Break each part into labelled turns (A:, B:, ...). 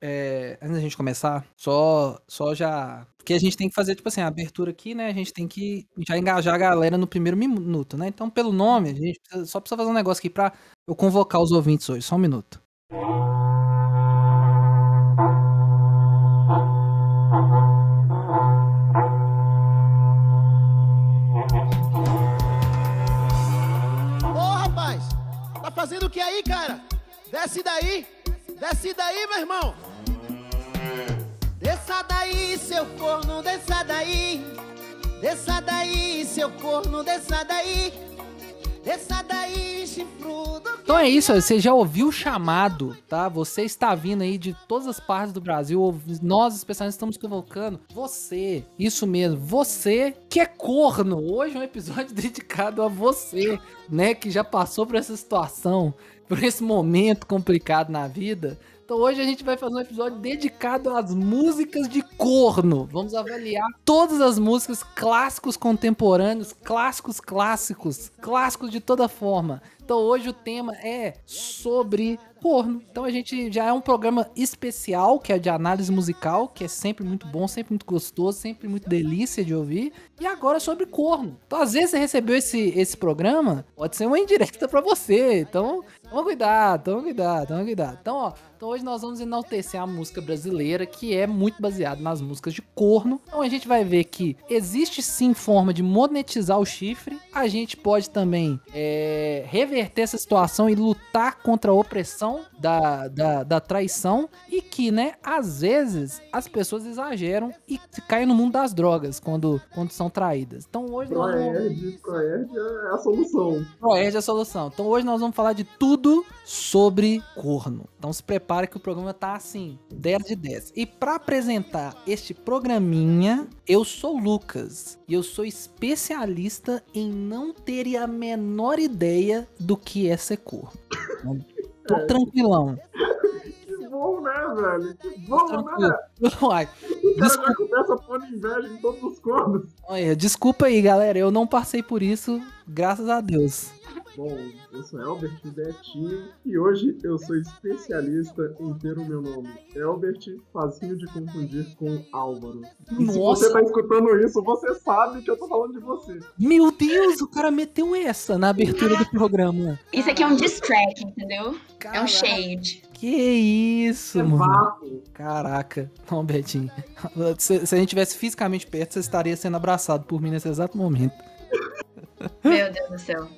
A: é, antes da gente começar, só, só já. Porque a gente tem que fazer, tipo assim, a abertura aqui, né? A gente tem que já engajar a galera no primeiro minuto, né? Então, pelo nome, a gente precisa, só precisa fazer um negócio aqui pra eu convocar os ouvintes hoje. Só um minuto.
B: Ô rapaz, tá fazendo o que aí, cara? Desce daí, desce daí, meu irmão. Desça daí, seu corno, desça daí. Desça daí, seu corno, desça daí. Desça daí, chifrudo.
A: Então é isso, você já ouviu o chamado, tá? Você está vindo aí de todas as partes do Brasil. Nós, especialistas, estamos convocando você, isso mesmo, você que é corno. Hoje é um episódio dedicado a você, né? Que já passou por essa situação, por esse momento complicado na vida. Então hoje a gente vai fazer um episódio dedicado às músicas de corno. Vamos avaliar todas as músicas clássicos contemporâneos, clássicos clássicos, clássicos de toda forma. Então hoje o tema é sobre corno. Então a gente já é um programa especial, que é de análise musical, que é sempre muito bom, sempre muito gostoso, sempre muito delícia de ouvir. E agora sobre corno. Então às vezes você recebeu esse, esse programa, pode ser uma indireta pra você. Então toma cuidado, toma cuidado, toma cuidado. Então ó, então hoje nós vamos enaltecer a música brasileira, que é muito baseada nas músicas de corno. Então a gente vai ver que existe sim forma de monetizar o chifre. A gente pode também é, reverter essa situação e lutar contra a opressão da, da, da traição. E que, né, às vezes as pessoas exageram e caem no mundo das drogas quando, quando são traídas. Então hoje nós vamos...
C: Proerd, Proerd é a solução.
A: Proerd é a solução. Então hoje nós vamos falar de tudo sobre corno. Então se prepare que o programa tá assim, 10 de 10. E para apresentar este programinha, eu sou o Lucas e eu sou especialista em não ter a menor ideia do que é ser corno. Então, Tô tranquilão.
C: Que bom, né, velho? Que bom,
A: Tranquilo.
C: né?
A: Uai,
C: O cara já começa pondo inveja em todos os cornos.
A: olha, desculpa aí, galera. Eu não passei por isso, graças a Deus.
C: Bom, eu sou Elbert Betinho e hoje eu sou especialista em ter o meu nome. Elbert, facinho de confundir com Álvaro. E se
A: Nossa.
C: você tá escutando isso, você sabe que eu tô falando de você.
A: Meu Deus, o cara meteu essa na abertura do programa.
D: Isso aqui é um diss track, entendeu? É
A: Caraca,
D: um shade.
A: Que isso,
C: É
A: mano.
C: vapo.
A: Caraca. Não, Betinho. Se, se a gente tivesse fisicamente perto, você estaria sendo abraçado por mim nesse exato momento.
D: Meu Deus do céu.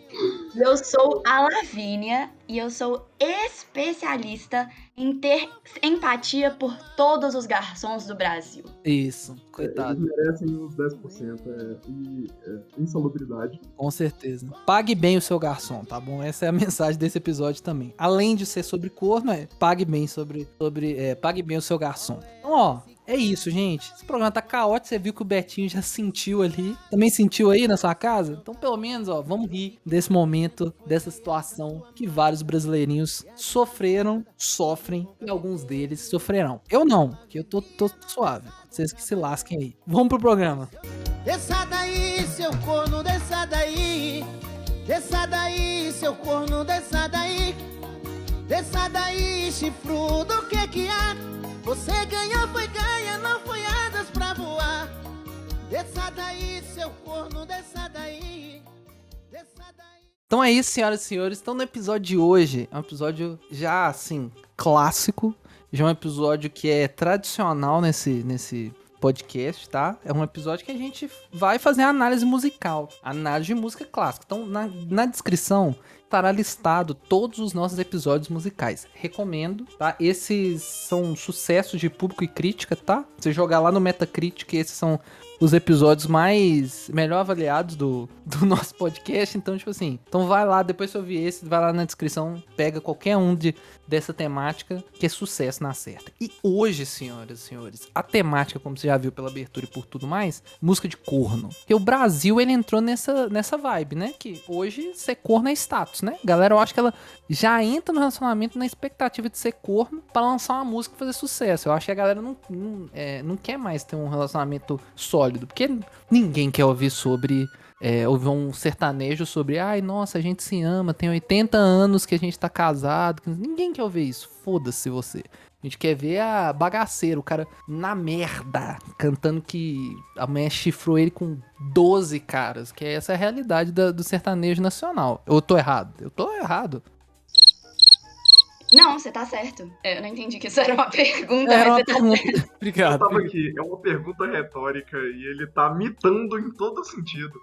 D: Eu sou a Lavínia e eu sou especialista em ter empatia por todos os garçons do Brasil.
A: Isso,
C: Eles
A: coitado.
C: merecem os 10%. É, e é, insalubridade.
A: Com certeza. Pague bem o seu garçom, tá bom? Essa é a mensagem desse episódio também. Além de ser sobre corno, é pague bem sobre. sobre é, pague bem o seu garçom. Então, ó. É isso, gente. Esse programa tá caótico. Você viu que o Betinho já sentiu ali. Também sentiu aí na sua casa? Então, pelo menos, ó, vamos rir desse momento, dessa situação que vários brasileirinhos sofreram, sofrem e alguns deles sofrerão. Eu não, que eu tô, tô suave. Vocês que se lasquem aí. Vamos pro programa.
B: Desça daí, seu corno, desça daí. Desça daí, seu corno, desça daí. Desça daí, chifrudo, o que que há? Você ganhou, foi ganha, não foi asas pra voar. Desça daí, seu corno, desça daí. Desça daí.
A: Então é isso, senhoras e senhores. Então no episódio de hoje, é um episódio já assim, clássico. Já é um episódio que é tradicional nesse, nesse podcast, tá? É um episódio que a gente vai fazer análise musical, análise de música clássica. Então na, na descrição estará listado todos os nossos episódios musicais. Recomendo, tá? Esses são sucessos de público e crítica, tá? Você jogar lá no Metacritic, esses são os episódios mais melhor avaliados do, do nosso podcast. Então, tipo assim, então vai lá, depois que eu ouvir esse, vai lá na descrição, pega qualquer um de, dessa temática, que é sucesso na certa. E hoje, senhoras e senhores, a temática, como você já viu pela abertura e por tudo mais, música de corno. Porque o Brasil, ele entrou nessa, nessa vibe, né? Que hoje ser corno é status, né? Galera, eu acho que ela já entra no relacionamento na expectativa de ser corno pra lançar uma música e fazer sucesso. Eu acho que a galera não, não, é, não quer mais ter um relacionamento sólido, porque ninguém quer ouvir sobre. É, ouvir um sertanejo sobre, ai, nossa, a gente se ama, tem 80 anos que a gente tá casado. Ninguém quer ouvir isso. Foda-se você. A gente quer ver a bagaceira, o cara na merda, cantando que a mulher chifrou ele com 12 caras, que essa é a realidade da- do sertanejo nacional. Eu tô errado? Eu tô errado.
D: Não, você tá certo. Eu não entendi que isso era uma pergunta,
A: Era
D: mas
A: uma
D: você tá.
C: Eu
A: Obrigado.
C: tava aqui, é uma pergunta retórica e ele tá mitando em todo sentido.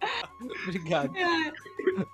A: Obrigado.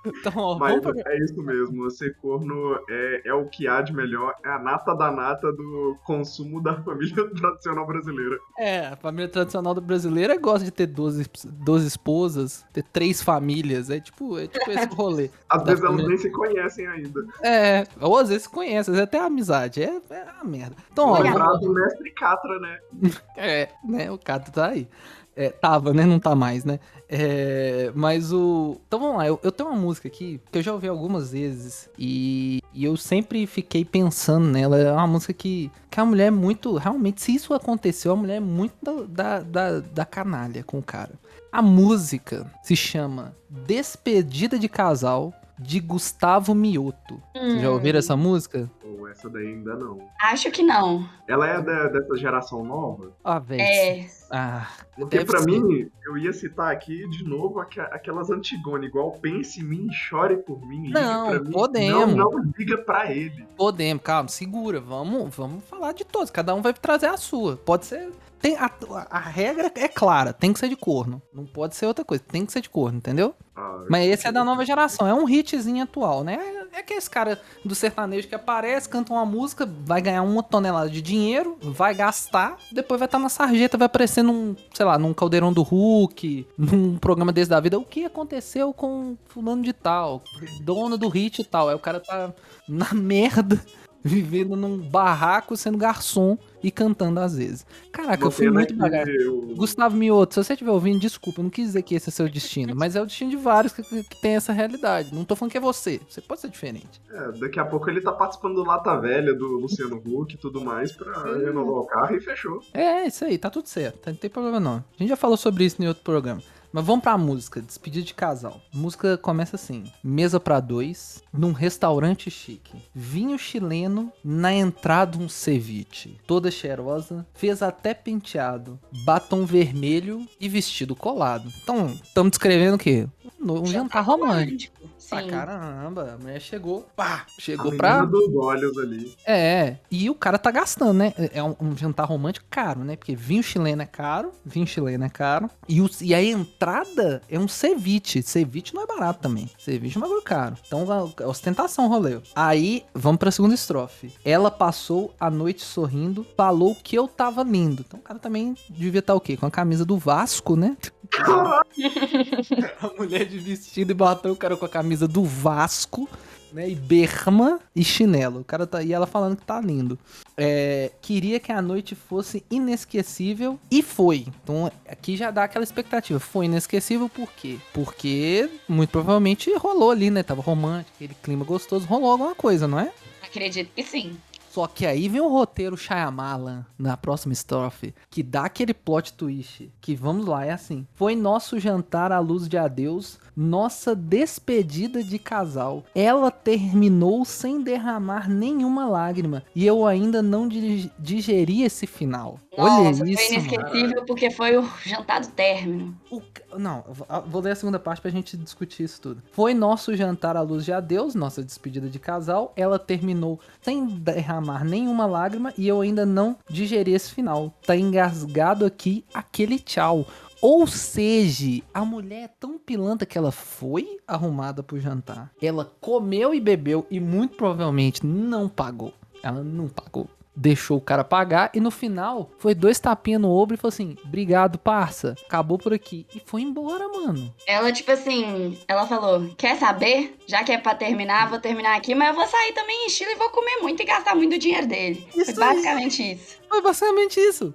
A: Então, ó,
C: Mas
A: pra...
C: é isso mesmo, ser corno é, é o que há de melhor, é a nata da nata do consumo da família tradicional brasileira.
A: É, a família tradicional do brasileira gosta de ter 12, 12 esposas, ter três famílias. É tipo, é tipo esse rolê.
C: Às vezes elas
A: família.
C: nem se conhecem ainda.
A: É, ou às vezes se conhece, vezes até amizade. É, é uma merda. Então,
D: Olha,
C: do mestre Catra, né?
A: É, né? O Cato tá aí. É, tava, né? Não tá mais, né? É, mas o. Então vamos lá, eu, eu tenho uma música aqui que eu já ouvi algumas vezes e, e eu sempre fiquei pensando nela. É uma música que, que a mulher é muito. Realmente, se isso aconteceu, a mulher é muito da, da, da, da canalha com o cara. A música se chama Despedida de Casal de Gustavo Mioto. Vocês já
D: Hum,
A: ouviram essa música?
C: Ou essa daí ainda não.
D: Acho que não.
C: Ela é da- dessa geração nova?
A: Ah, velho.
D: É.
A: Ah,
C: Porque pra
A: ser.
C: mim, eu ia citar aqui de novo aqua- aquelas Antigone, igual pense em mim, chore por mim,
A: Não,
C: pra mim.
A: podemos.
C: Não, não liga pra ele.
A: Podemos, calma, segura. Vamos, vamos falar de todos. Cada um vai trazer a sua. Pode ser. Tem a, a regra é clara, tem que ser de corno. Não pode ser outra coisa, tem que ser de corno, entendeu?
C: Ah,
A: Mas esse é da nova geração, é um hitzinho atual, né? É que esse cara do sertanejo que aparece, canta uma música, vai ganhar uma tonelada de dinheiro, vai gastar, depois vai estar na sarjeta, vai aparecer num, sei lá, num caldeirão do Hulk, num programa desse da vida. O que aconteceu com fulano de tal, dono do hit e tal? Aí o cara tá na merda, vivendo num barraco, sendo garçom e cantando às vezes. Caraca, eu fui muito devagar.
C: eu-
A: Gustavo Mioto, se você estiver ouvindo, desculpa, eu não quis dizer que esse é seu destino, mas é o destino de vários que, que, que tem essa realidade. Não tô falando que é você, você pode ser diferente.
C: é, daqui a pouco ele tá participando do Lata Velha, do Luciano Huck e tudo mais pra renovar o carro e fechou.
A: É, isso aí, tá tudo certo, não tem problema não. A gente já falou sobre isso em outro programa. Mas vamos pra música, despedida de casal. A música começa assim: mesa pra dois, num restaurante chique. Vinho chileno, na entrada um ceviche. Toda cheirosa, fez até penteado, batom vermelho e vestido colado. Então, estamos descrevendo o quê? Um, um jantar romântico. Pra
D: Sim.
A: caramba, a mulher chegou, pá,
C: A
A: chegou
C: menina
A: pra.
C: dos olhos ali.
A: É, e o cara tá gastando, né? É um, um jantar romântico caro, né? Porque vinho chileno é caro, vinho chileno é caro. E, o- e a entrada é um ceviche. Ceviche não é barato também. Ceviche é um bagulho caro. Então, a- a ostentação, rolê. Aí, vamos pra segunda estrofe. Ela passou a noite sorrindo, falou que eu tava lindo. Então, o cara também devia estar o quê? Com a camisa do Vasco, né? A mulher de vestido e batom, o cara com a camisa do Vasco, né? E berma e chinelo. O cara tá. E ela falando que tá lindo. É, queria que a noite fosse inesquecível e foi. Então aqui já dá aquela expectativa. Foi inesquecível por quê? Porque muito provavelmente rolou ali, né? Tava romântico, aquele clima gostoso, rolou alguma coisa, não é?
D: Acredito que sim.
A: Só que aí vem o roteiro Shyamalan na próxima estrofe, que dá aquele plot twist, que vamos lá, é assim. Foi nosso jantar à luz de adeus, nossa despedida de casal. Ela terminou sem derramar nenhuma lágrima, e eu ainda não di- digeri esse final. Olha
D: Nossa,
A: isso,
D: foi inesquecível porque foi o jantar do término.
A: O Não, vou ler a segunda parte pra gente discutir isso tudo. Foi nosso jantar à luz de adeus, nossa despedida de casal. Ela terminou sem derramar nenhuma lágrima e eu ainda não digeri esse final. Tá engasgado aqui aquele tchau. Ou seja, a mulher é tão pilanta que ela foi arrumada pro jantar. Ela comeu e bebeu e muito provavelmente não pagou. Ela não pagou deixou o cara pagar e no final foi dois tapinhas no ombro e falou assim: Obrigado, parça. Acabou por aqui. E foi embora, mano.
D: Ela, tipo assim, ela falou: Quer saber? Já que é pra terminar, vou terminar aqui, mas eu vou sair também em estilo e vou comer muito e gastar muito dinheiro dele.
A: Isso
D: Foi basicamente isso.
A: Foi basicamente isso.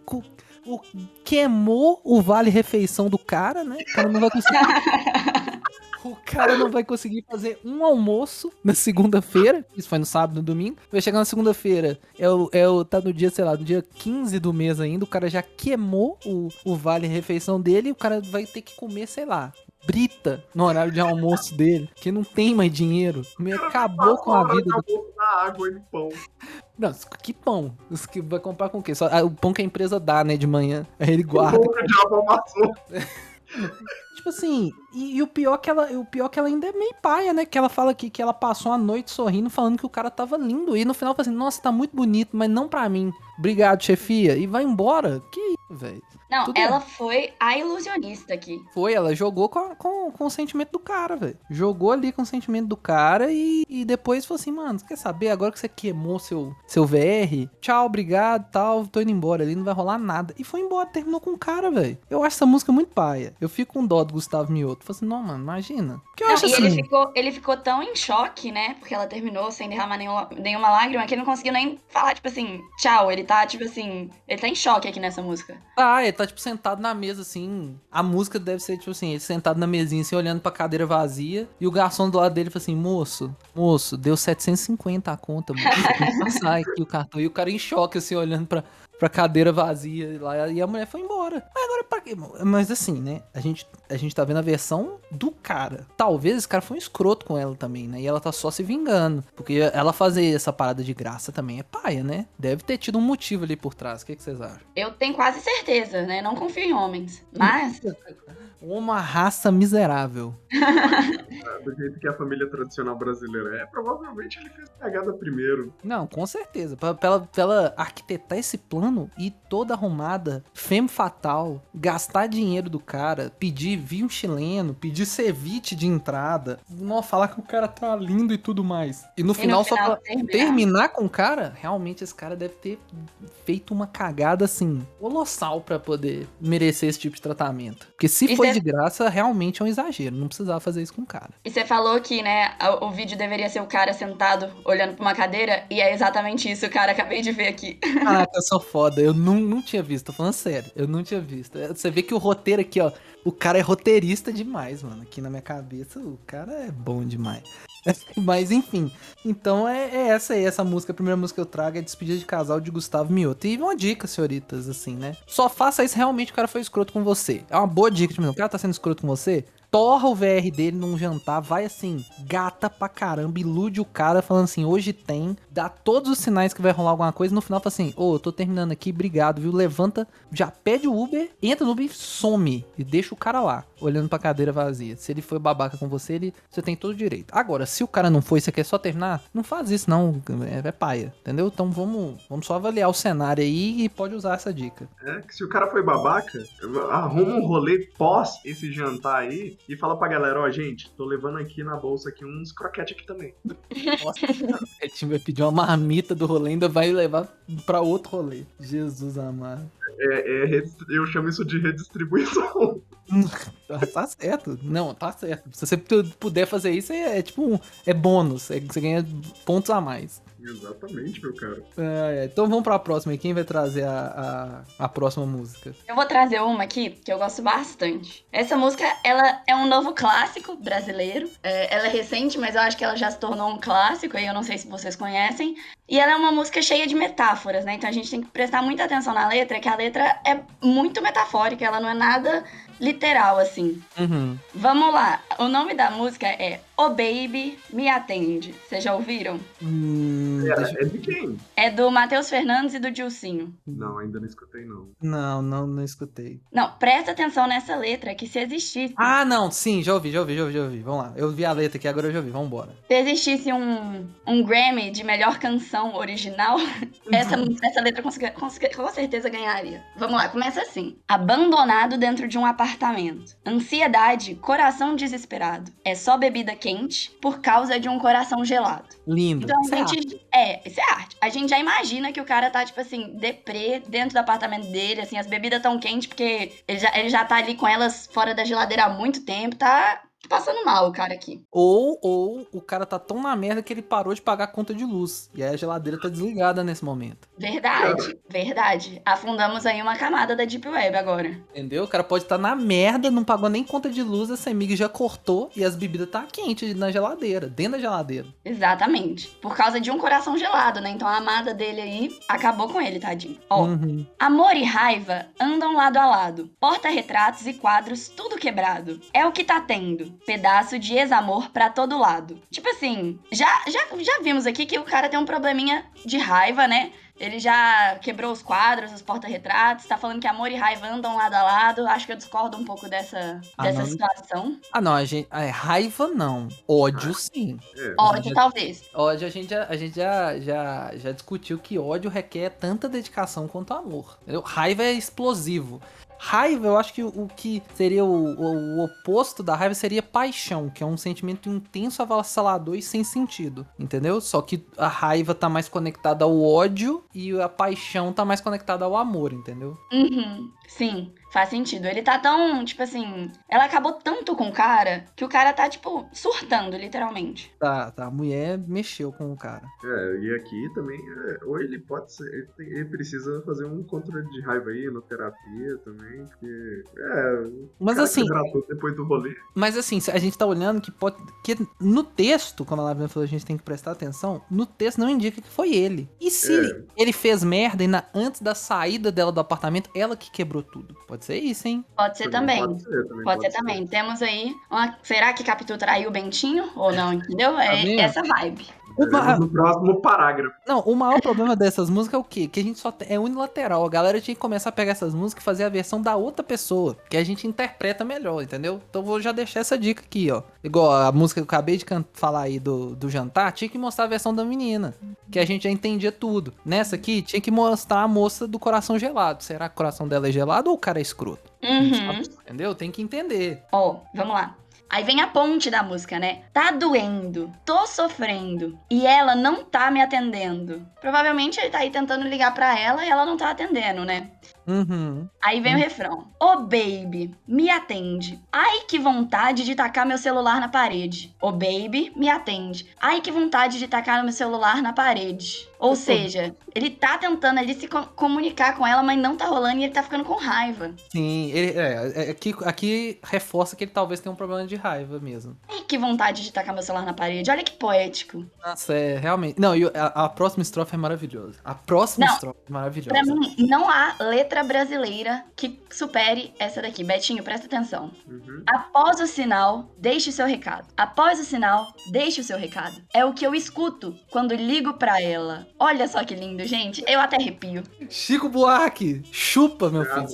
A: O, queimou o vale refeição do cara, né? O cara não vai conseguir. O cara não vai conseguir fazer um almoço na segunda-feira. Isso foi no sábado, no domingo. Vai chegar na segunda-feira. É o, é o, tá no dia, sei lá, no dia 15 do mês ainda. O cara já queimou o, o vale refeição dele. E o cara vai ter que comer, sei lá, brita no horário de almoço dele. Que não tem mais dinheiro. Acabou com a vida do
C: água e pão.
A: Não, que pão? Isso que vai comprar com o quê? Só, ah, o pão que a empresa dá, né, de manhã. Aí ele guarda.
C: O diabo amassou.
A: Tipo assim, e, e o pior que ela, o pior que ela ainda é meio paia, né? Que ela fala aqui que ela passou a noite sorrindo, falando que o cara tava lindo. E no final fala assim, nossa, tá muito bonito, mas não pra mim. Obrigado, chefia. E vai embora. Que isso, velho.
D: Não,
A: Tudo
D: ela foi a ilusionista aqui.
A: Foi, ela jogou com, com, com o sentimento do cara, velho. Jogou ali com o sentimento do cara e, e depois falou assim, mano, você quer saber? Agora que você queimou seu, seu VR, tchau, obrigado, tal, tô indo embora ali, não vai rolar nada. E foi embora, terminou com o cara, velho. Eu acho essa música muito paia. Eu fico com dó do Gustavo Mioto. Falei assim, não, mano, imagina. Porque eu
D: Não,
A: acho
D: e
A: assim...
D: ele ficou, ele ficou tão em choque, né? Porque ela terminou sem derramar nenhuma, nenhuma lágrima, que ele não conseguiu nem falar, tipo assim, tchau. Ele tá, tipo assim, ele tá em choque aqui nessa música.
A: Ah, ele tá, tipo, sentado na mesa, assim. A música deve ser, tipo assim, ele sentado na mesinha, assim, olhando pra cadeira vazia. E o garçom do lado dele fala assim, moço, moço, deu 750 a conta, moço. Passar aqui o cartão. E o cara em choque, assim, olhando pra, pra cadeira vazia lá. E a mulher foi embora. Mas agora, pra quê? Mas assim, né? A gente, a gente tá vendo a versão do cara. Talvez esse cara foi um escroto com ela também, né? E ela tá só se vingando. Porque ela fazer essa parada de graça também é paia, né? Deve ter tido um motivo ali por trás. O que, que vocês acham?
D: Eu tenho quase certeza, né? Não confio em homens. Mas,
A: Uma raça miserável.
C: Do jeito que a família tradicional brasileira é, provavelmente ele fez pegada primeiro.
A: Não, com certeza. Pra, pra ela, pra ela arquitetar esse plano e toda arrumada, femme fatal, gastar dinheiro do cara, pedir vinho chileno, pedir ceviche de entrada, não falar que o cara tá lindo e tudo mais. E no
D: e
A: final,
D: no
A: só
D: final
A: pra
D: terminar.
A: terminar com o cara, realmente esse cara deve ter feito uma cagada assim, colossal pra poder merecer esse tipo de tratamento. Porque se
D: Isso
A: foi de graça, realmente é um exagero. Não precisava fazer isso com o cara.
D: E você falou que, né, o, o vídeo deveria ser o cara sentado olhando pra uma cadeira, e é exatamente isso, cara. Acabei de ver aqui.
A: Caraca, eu sou foda. Eu não, não tinha visto, tô falando sério. Eu não tinha visto. Você vê que o roteiro aqui, ó. O cara é roteirista demais, mano. Aqui na minha cabeça, o cara é bom demais. Mas enfim. Então é, é essa aí, essa música. A primeira música que eu trago é Despedida de Casal de Gustavo Mioto. E uma dica, senhoritas, assim, né? Só faça isso realmente o cara foi escroto com você. É uma boa dica, tipo, o cara tá sendo escroto com você. Torra o VR dele num jantar, vai assim, gata pra caramba, ilude o cara falando assim, hoje tem, dá todos os sinais que vai rolar alguma coisa, e no final fala assim, ô, eu tô terminando aqui, obrigado, viu? Levanta, já pede o Uber, entra no Uber e some, e deixa o cara lá, olhando pra cadeira vazia. Se ele foi babaca com você, ele, você tem todo o direito. Agora, se o cara não foi você quer só terminar, não faz isso não, é, é paia, entendeu? Então vamos, vamos só avaliar o cenário aí e pode usar essa dica.
C: É, que se o cara foi babaca, arruma um rolê pós esse jantar aí e fala pra galera, ó, gente, tô levando aqui na bolsa aqui uns croquetes aqui também.
A: Nossa, o time vai pedir uma marmita do rolê, ainda vai levar pra outro rolê. Jesus amado.
C: É, é eu chamo isso de redistribuição.
A: Tá, tá certo. Não, tá certo. Se você pu- puder fazer isso, é, é tipo um. É bônus. É, você ganha pontos a mais.
C: Exatamente, meu cara.
A: É, então vamos pra próxima aí. Quem vai trazer a, a, a próxima música?
D: Eu vou trazer uma aqui que eu gosto bastante. Essa música, ela é um novo clássico brasileiro. É, ela é recente, mas eu acho que ela já se tornou um clássico, aí eu não sei se vocês conhecem. E ela é uma música cheia de metáforas, né? Então a gente tem que prestar muita atenção na letra, que a letra é muito metafórica, ela não é nada literal, assim.
A: Uhum.
D: Vamos lá. O nome da música é Oh Baby, Me Atende. Vocês já ouviram?
A: Hum, deixa-
C: é de quem?
D: É do Matheus Fernandes e do Dilcinho.
C: Não, ainda não escutei, não.
A: Não, não, não escutei.
D: Não, presta atenção nessa letra, que se existisse.
A: Ah, não, sim, já ouvi, já ouvi, já ouvi, já ouvi. Vamos lá. Eu vi a letra aqui, agora eu já ouvi. Vambora.
D: Se existisse um, um Grammy de melhor canção original, essa, essa letra com certeza ganharia. Vamos lá, começa assim. Abandonado dentro de um apartamento. Ansiedade, coração desesperado. É só bebida quente por causa de um coração gelado.
A: Lindo.
D: Então
A: Isso é
D: a gente. É, isso é arte. A gente já imagina que o cara tá, tipo assim, deprê dentro do apartamento dele, assim, as bebidas tão quentes, porque ele já, ele já tá ali com elas fora da geladeira há muito tempo, tá passando mal o cara aqui.
A: Ou, ou o cara tá tão na merda que ele parou de pagar a conta de luz. E aí a geladeira tá desligada nesse momento.
D: Verdade, verdade. Afundamos aí uma camada da Deep Web agora.
A: Entendeu? O cara pode estar na merda, não pagou nem conta de luz, a Semig já cortou e as bebidas tá quente na geladeira, dentro da geladeira.
D: Exatamente. Por causa de um coração gelado, né? Então a amada dele aí acabou com ele, tadinho. Ó,
A: Uhum.
D: Amor e raiva andam lado a lado. Porta-retratos e quadros, tudo quebrado. É o que tá tendo. Assim, pedaço de ex-amor pra todo lado. Tipo assim, já, já, já vimos aqui que o cara tem um probleminha de raiva, né? Ele já quebrou os quadros, os porta-retratos, tá falando que amor e raiva andam lado a lado. Acho que eu discordo um pouco dessa,
A: Ah,
D: dessa
A: não.
D: situação.
A: Ah, não, a gente. É, raiva não. Ódio sim.
C: É,
D: Ódio, talvez.
A: Ódio a gente, já, a gente já, já, já discutiu que ódio requer tanta dedicação quanto amor. entendeu? Raiva é explosivo. Raiva, eu acho que o, que seria o, o- o oposto da raiva seria paixão, que é um sentimento intenso, avassalador e sem sentido, entendeu? Só que a raiva tá mais conectada ao ódio e a paixão tá mais conectada ao amor, entendeu?
D: Uhum, sim, faz sentido. Ele tá tão, tipo assim. Ela acabou tanto com o cara que o cara tá, tipo, surtando, literalmente.
A: Tá, tá. A mulher mexeu com o cara.
C: É, e aqui também, é, ou ele pode ser, ele, tem- ele precisa fazer um controle de raiva aí, no terapia também, porque, é, o
A: Mas
C: cara
A: assim,
C: depois do rolê.
A: Mas assim, a gente tá olhando que pode. Que no texto, quando a Lavina falou, a gente tem que prestar atenção, no texto não indica que foi ele. E se
C: É.
A: ele fez merda e na- antes da saída dela do apartamento, ela que quebrou tudo? Pode ser isso, hein?
D: Pode ser também.
C: Pode ser também.
D: Pode ser também. Temos aí. Uma... Será que Capitu traiu o Bentinho? Ou não, entendeu?
A: Tá
D: É
A: vendo?
D: essa vibe.
A: Uma-
C: no próximo parágrafo.
A: Não, o maior problema dessas músicas é o quê? Que a gente só é unilateral. A galera tinha que começar a pegar essas músicas e fazer a versão da outra pessoa, que a gente interpreta melhor, entendeu? Então vou já deixar essa dica aqui, ó. Igual a música que eu acabei de falar aí do, do jantar, tinha que mostrar a versão da menina, que a gente já entendia tudo. Nessa aqui, tinha que mostrar a moça do coração gelado. Será que o coração dela é gelado ou o cara é escroto?
D: Uhum.
A: Entendeu? Tem que entender.
D: Ó, vamos lá. Aí vem a ponte da música, né? Tá doendo, tô sofrendo e ela não tá me atendendo. Provavelmente ele tá aí tentando ligar pra ela e ela não tá atendendo, né?
A: Uhum.
D: Aí vem o refrão. Ô baby, me atende. Ai que vontade de tacar meu celular na parede. Ô baby, me atende. Ai que vontade de tacar meu celular na parede. Ou seja, ele tá tentando ali se co- comunicar com ela, mas não tá rolando e ele tá ficando com raiva.
A: Sim, ele, é, é, aqui, aqui reforça que ele talvez tenha um problema de raiva mesmo.
D: Ai que vontade de tacar meu celular na parede. Olha que poético.
A: Nossa, é realmente. Não, e a, a próxima estrofe é maravilhosa. A próxima
D: Não,
A: estrofe é maravilhosa.
D: Pra mim, não há letra brasileira que supere essa daqui. Betinho, presta atenção.
C: Uhum.
D: Após o sinal, deixe o seu recado. Após o sinal, deixe o seu recado. É o que eu escuto quando ligo pra ela. Olha só que lindo, gente. Eu até arrepio.
A: Chico Buarque, chupa, meu filho.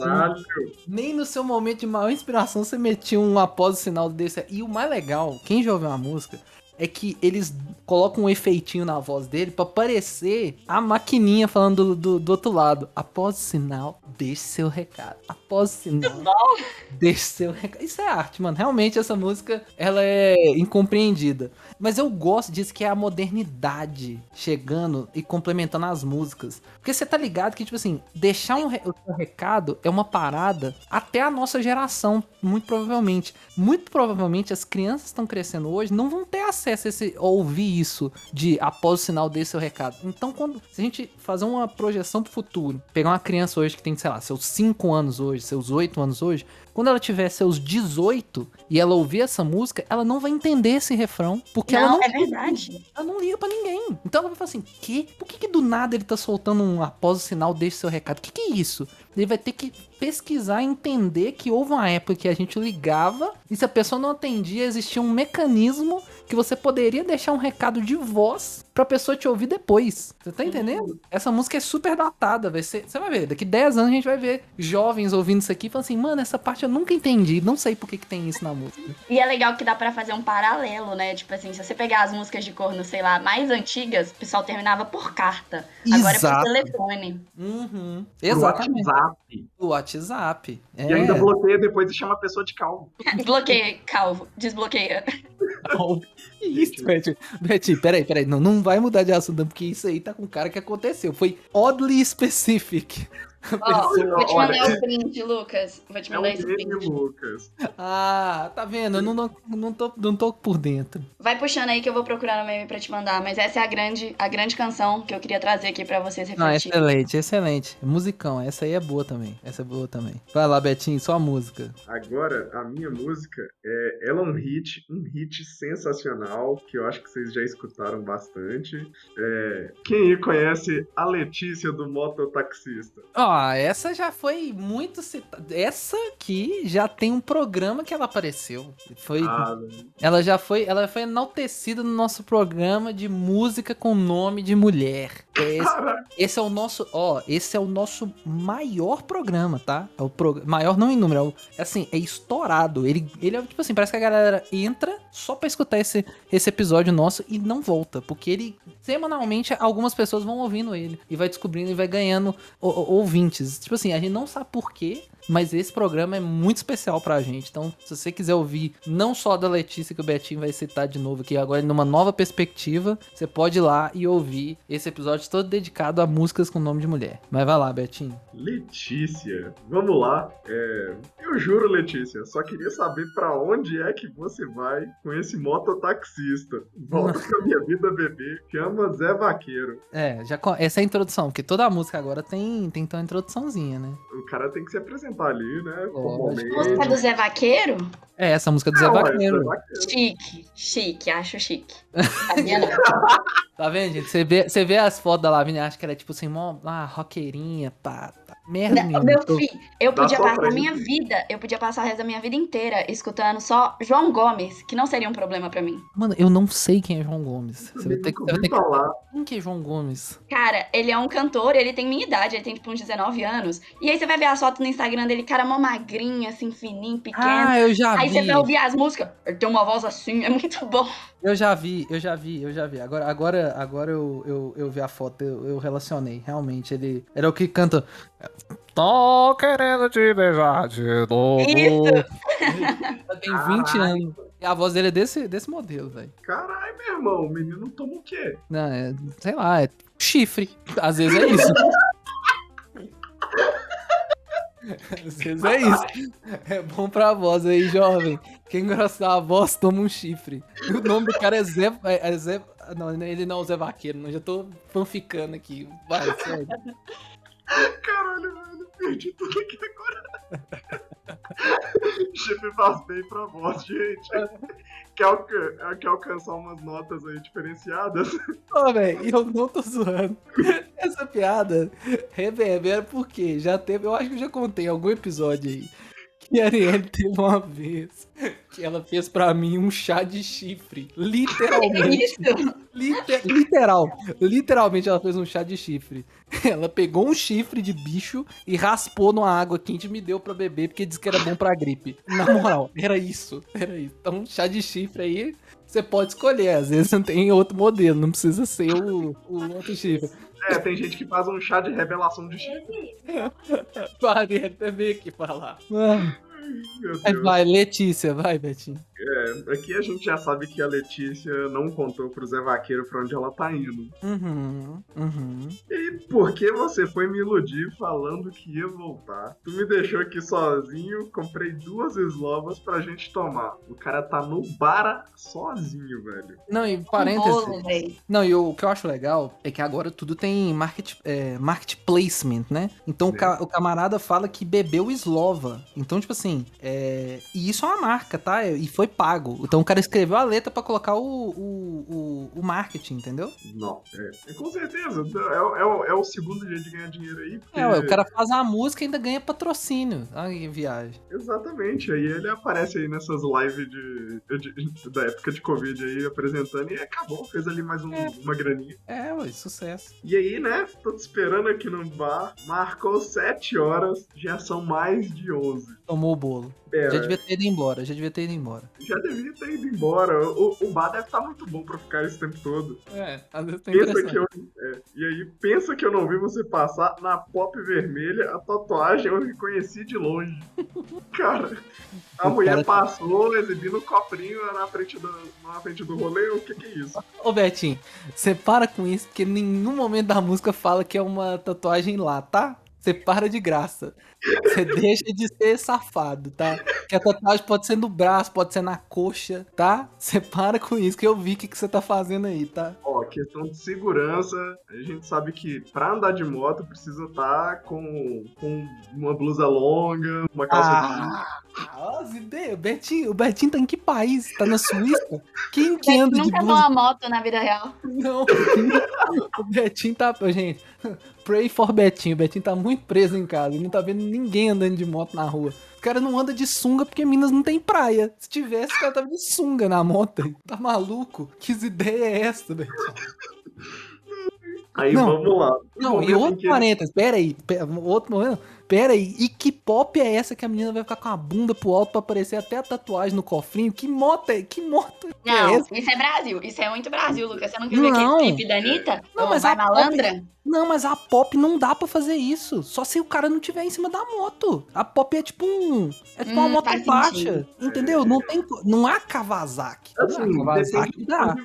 A: Nem no seu momento de maior inspiração você metia um após o sinal desse. E o mais legal, quem já ouviu uma música, é que eles colocam um efeitinho na voz dele pra parecer a maquininha falando do, do, do outro lado. Após o sinal, deixe seu recado. Após o sinal, deixe seu recado. Isso é arte, mano. Realmente essa música, ela é incompreendida. Mas eu gosto disso que é a modernidade chegando e complementando as músicas. Porque você tá ligado que, tipo assim, deixar um re- seu recado é uma parada até a nossa geração, muito provavelmente. Muito provavelmente as crianças estão crescendo hoje não vão ter acesso a esse, ouvir isso de após o sinal desse seu recado. Então, quando se a gente fazer uma projeção pro futuro, pegar uma criança hoje que tem, sei lá, seus 5 anos hoje, seus 8 anos hoje, quando ela tiver seus 18 e ela ouvir essa música, ela não vai entender esse refrão, porque ela
D: não,
A: não
D: é verdade.
A: ela não liga pra ninguém. Então ela vai falar assim: que? Por que, que do nada ele tá soltando um após o sinal, deixe seu recado? O que, que é isso? Ele vai ter que pesquisar e entender que houve uma época que a gente ligava e se a pessoa não atendia, existia um mecanismo que você poderia deixar um recado de voz pra pessoa te ouvir depois. Você tá entendendo? Essa música é super datada, vai ser, você vai ver, daqui 10 anos a gente vai ver jovens ouvindo isso aqui e falando assim, mano, essa parte eu nunca entendi, não sei por que, que tem isso na música.
D: E é legal que dá pra fazer um paralelo, né? Tipo assim, se você pegar as músicas de corno, sei lá, mais antigas, o pessoal terminava por carta. Agora é por telefone.
A: Uhum. Exatamente.
C: WhatsApp.
A: O WhatsApp. É.
C: E ainda bloqueia depois e chama a pessoa de calmo.
D: Bloqueia, calvo. Desbloqueia.
A: Que isso, Betinho? Betinho, peraí, peraí. Não, não vai mudar de assunto, não, porque isso aí tá com cara que aconteceu. Foi oddly specific.
D: Ó, vou te
C: Olha,
D: mandar o print, Lucas. Vou te
C: É um
D: mandar esse
C: meme,
D: print.
C: Lucas.
A: Ah, tá vendo? Eu não, não, não, tô, não tô por dentro.
D: Vai puxando aí que eu vou procurar no meme pra te mandar. Mas essa é a grande, a grande canção que eu queria trazer aqui pra vocês
A: Não,
D: refletirem.
A: excelente, excelente. Musicão, essa aí é boa também. Essa é boa também. Vai lá, Betinho, só a música.
C: Agora, a minha música é ela é um hit, um hit sensacional, que eu acho que vocês já escutaram bastante. É, quem aí conhece a Letícia do Mototaxista?
A: Ah, Ó, essa já foi muito citada. Essa aqui já tem um programa que ela apareceu. Foi,
C: Ah,
A: ela já foi, ela foi enaltecida no nosso programa de música com nome de mulher. É Esse, esse é o nosso, ó, esse é o nosso maior programa, tá? É o prog- maior não em número, é, o- é assim, é estourado. Ele, ele é tipo assim, parece que a galera entra só pra escutar esse, esse episódio nosso e não volta, porque ele semanalmente algumas pessoas vão ouvindo ele e vai descobrindo e vai ganhando o- o- ouvintes. Tipo assim, a gente não sabe por quê, mas esse programa é muito especial pra gente. Então, se você quiser ouvir não só da Letícia que o Betinho vai citar de novo aqui agora numa nova perspectiva, você pode ir lá e ouvir esse episódio todo dedicado a músicas com nome de mulher. Mas vai lá, Betinho.
C: Letícia, vamos lá. É, eu juro, Letícia, só queria saber pra onde é que você vai com esse mototaxista. Volta pra minha vida, bebê. Chama Zé Vaqueiro.
A: É, já essa é a introdução, porque toda música agora tem tem então uma introduçãzinha, né?
C: O cara tem que se apresentar ali, né?
A: Lógico.
C: Formalmente.
D: Música do Zé Vaqueiro?
A: É, essa música do Zé
C: Ah. Zé Vaqueiro.
D: Chique, chique, acho chique. Não.
A: Tá vendo, gente? Você vê, você vê as fotos da Lavínia, acha que ela é tipo assim, mó, ah, roqueirinha, pá. Merda
D: Não. Meu
A: Tô-
D: filho, eu
C: Dá
D: podia passar a minha vida, eu podia passar o resto da minha vida inteira escutando só João Gomes, que não seria um problema pra mim.
A: Mano, eu não sei quem é João Gomes. Você vai ter que, vai ter que...
C: falar.
A: Quem que é João Gomes?
D: Cara, ele é um cantor, ele tem minha idade, ele tem tipo uns 19 anos. E aí você vai ver as fotos no Instagram dele, cara mó magrinho, assim, fininho, pequeno.
A: Ah, eu já
D: aí
A: vi.
D: você vai ouvir as músicas, ele tem uma voz assim, é muito bom.
A: Eu já vi, eu já vi, eu já vi. Agora, agora, agora eu, eu, eu vi a foto, eu, eu relacionei. Realmente, ele era o que canta. Tô querendo te beijar de novo.
D: Isso.
A: Tem 20 anos. E a voz dele é desse, desse modelo, velho.
C: Caralho, meu irmão, o menino toma o quê?
A: Não, é, sei lá, é chifre. Às vezes é isso. Às vezes é isso. É bom pra voz aí, jovem. Quem gosta da voz, toma um chifre. O nome do cara é Zé. É, é Zé não, ele não é o Zé Vaqueiro, não. Já tô fanficando aqui. Vai, sério.
C: Caralho, velho, perdi tudo aqui agora. Chip faz bem pra voz, gente. Quer, alca- quer alcançar umas notas aí diferenciadas?
A: Ô, velho, eu não tô zoando. Essa piada reverbera porque já teve. Eu acho que eu já contei algum episódio aí. Que a Arielle teve uma vez que ela fez pra mim um chá de chifre. Literalmente. Liter- literal. Literalmente ela fez um chá de chifre. Ela pegou um chifre de bicho e raspou numa água quente e me deu pra beber porque disse que era bom pra gripe. Na moral, era isso. Era isso. Então, chá de chifre aí, você pode escolher. Às vezes não tem outro modelo, não precisa ser o, o outro chifre.
C: É, tem gente que faz um chá de revelação de chip.
A: Parei até ver aqui falar. Mano,
C: Meu
A: Vai, Letícia, vai, Betinho.
C: É, aqui a gente já sabe que a Letícia não contou pro Zé Vaqueiro pra onde ela tá indo.
A: Uhum, uhum.
C: E por que você foi me iludir falando que ia voltar? Tu me deixou aqui sozinho, comprei duas eslovas pra gente tomar. O cara tá no bar sozinho, velho.
A: Não, e parênteses.
D: bolo.
A: Não, e o que eu acho legal é que agora tudo tem market, é, market placement, né? Então o, ca- o camarada fala que bebeu Slova. Então, tipo assim, é... e isso é uma marca, tá? E foi pago. Então o cara escreveu a letra pra colocar o, o, o, o marketing, entendeu?
C: Não, é. Com certeza. É, o- é é o segundo jeito de ganhar dinheiro aí. porque-
A: É, o cara faz a música e ainda ganha patrocínio. Ai, que viagem.
C: Exatamente. Aí ele aparece aí nessas lives de, de- da época de Covid aí, apresentando e acabou. Fez ali mais um-
A: É.
C: uma graninha.
A: É, ué, sucesso.
C: E aí, né? Tô te esperando aqui no bar. Marcou 7 horas. Já são mais de 11.
A: Tomou o bolo.
C: Pera,
A: Já devia ter ido embora, já devia ter ido embora.
C: já devia ter ido embora. O, o bar deve estar muito bom pra ficar esse tempo todo.
A: É, às vezes tem
C: Pensa que eu, é, e aí, pensa que eu não vi você passar na pop vermelha a tatuagem eu reconheci de longe. Cara, a
A: O
C: mulher
A: cara tá-
C: passou exibindo o coprinho na frente do, na frente do rolê. O que que é isso?
A: Ô Betinho, você para com isso, porque em nenhum momento da música fala que é uma tatuagem lá, tá? Você para de graça. Você deixa de ser safado, tá? Que a tatuagem pode ser no braço, pode ser na coxa, tá? Você para com isso, que eu vi o que, que você tá fazendo aí, tá?
C: Ó, questão de segurança. A gente sabe que pra andar de moto precisa estar com, com uma blusa longa, uma calça
A: Ah, ó, as ideias. O Betinho, o Betinho tá em que país? Tá na Suíça? Quem que anda de
D: nunca andou
A: blusa?
D: uma moto na vida real.
A: Não, o Betinho tá. Gente, pray for Betinho. O Betinho tá muito preso em casa. Ele não tá vendo ninguém andando de moto na rua. O cara não anda de sunga porque Minas não tem praia. Se tivesse, o cara tava de sunga na moto. Tá maluco? Que ideia é essa, Betinho?
C: Aí
A: Não.
C: vamos lá.
A: Não, e outro parênteses, pera aí, pe- outro momento, pera aí, e que pop é essa que a menina vai ficar com a bunda pro alto pra aparecer até a tatuagem no cofrinho? Que moto é, que moto é
D: Não,
A: essa?
D: isso é Brasil. Isso é muito Brasil, Lucas. Você não viu
A: Não.
D: aquele clipe da Anitta?
A: Não, mas
D: Vai
A: a pop-
D: malandra?
A: Não, mas a pop não dá pra fazer isso, só se o cara não tiver em cima da moto. A pop é tipo um, é tipo uma
D: Hum,
A: moto
D: faz
A: baixa,
D: sentido.
A: entendeu? Não tem, não há Kawasaki.
C: Assim,
A: não, Kawasaki dá.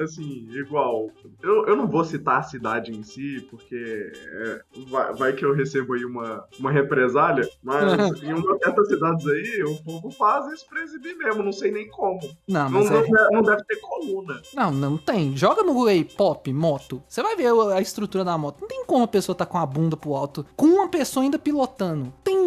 C: Assim, igual. Eu, eu não vou citar a cidade em si, porque é, vai, vai que eu recebo aí uma, uma represália, mas em umas certas cidades aí, o povo faz isso pra exibir mesmo, não sei nem como.
A: Não,
C: Não,
A: mas é,
C: não, não deve ter coluna.
A: Não, não tem. Joga no Google aí, pop, moto. Você vai ver a estrutura da moto. Não tem como a pessoa tá com a bunda pro alto, com uma pessoa ainda pilotando. Tem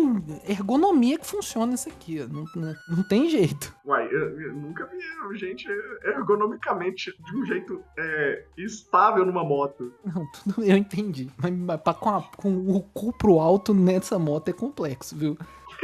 A: ergonomia que funciona isso aqui. Não, não, não tem jeito.
C: Uai, eu, eu nunca vi gente ergonomicamente de um jeito é, estável numa moto.
A: Não, tudo eu entendi. Mas, mas pra- com, a- com o cu pro alto nessa moto é complexo, viu?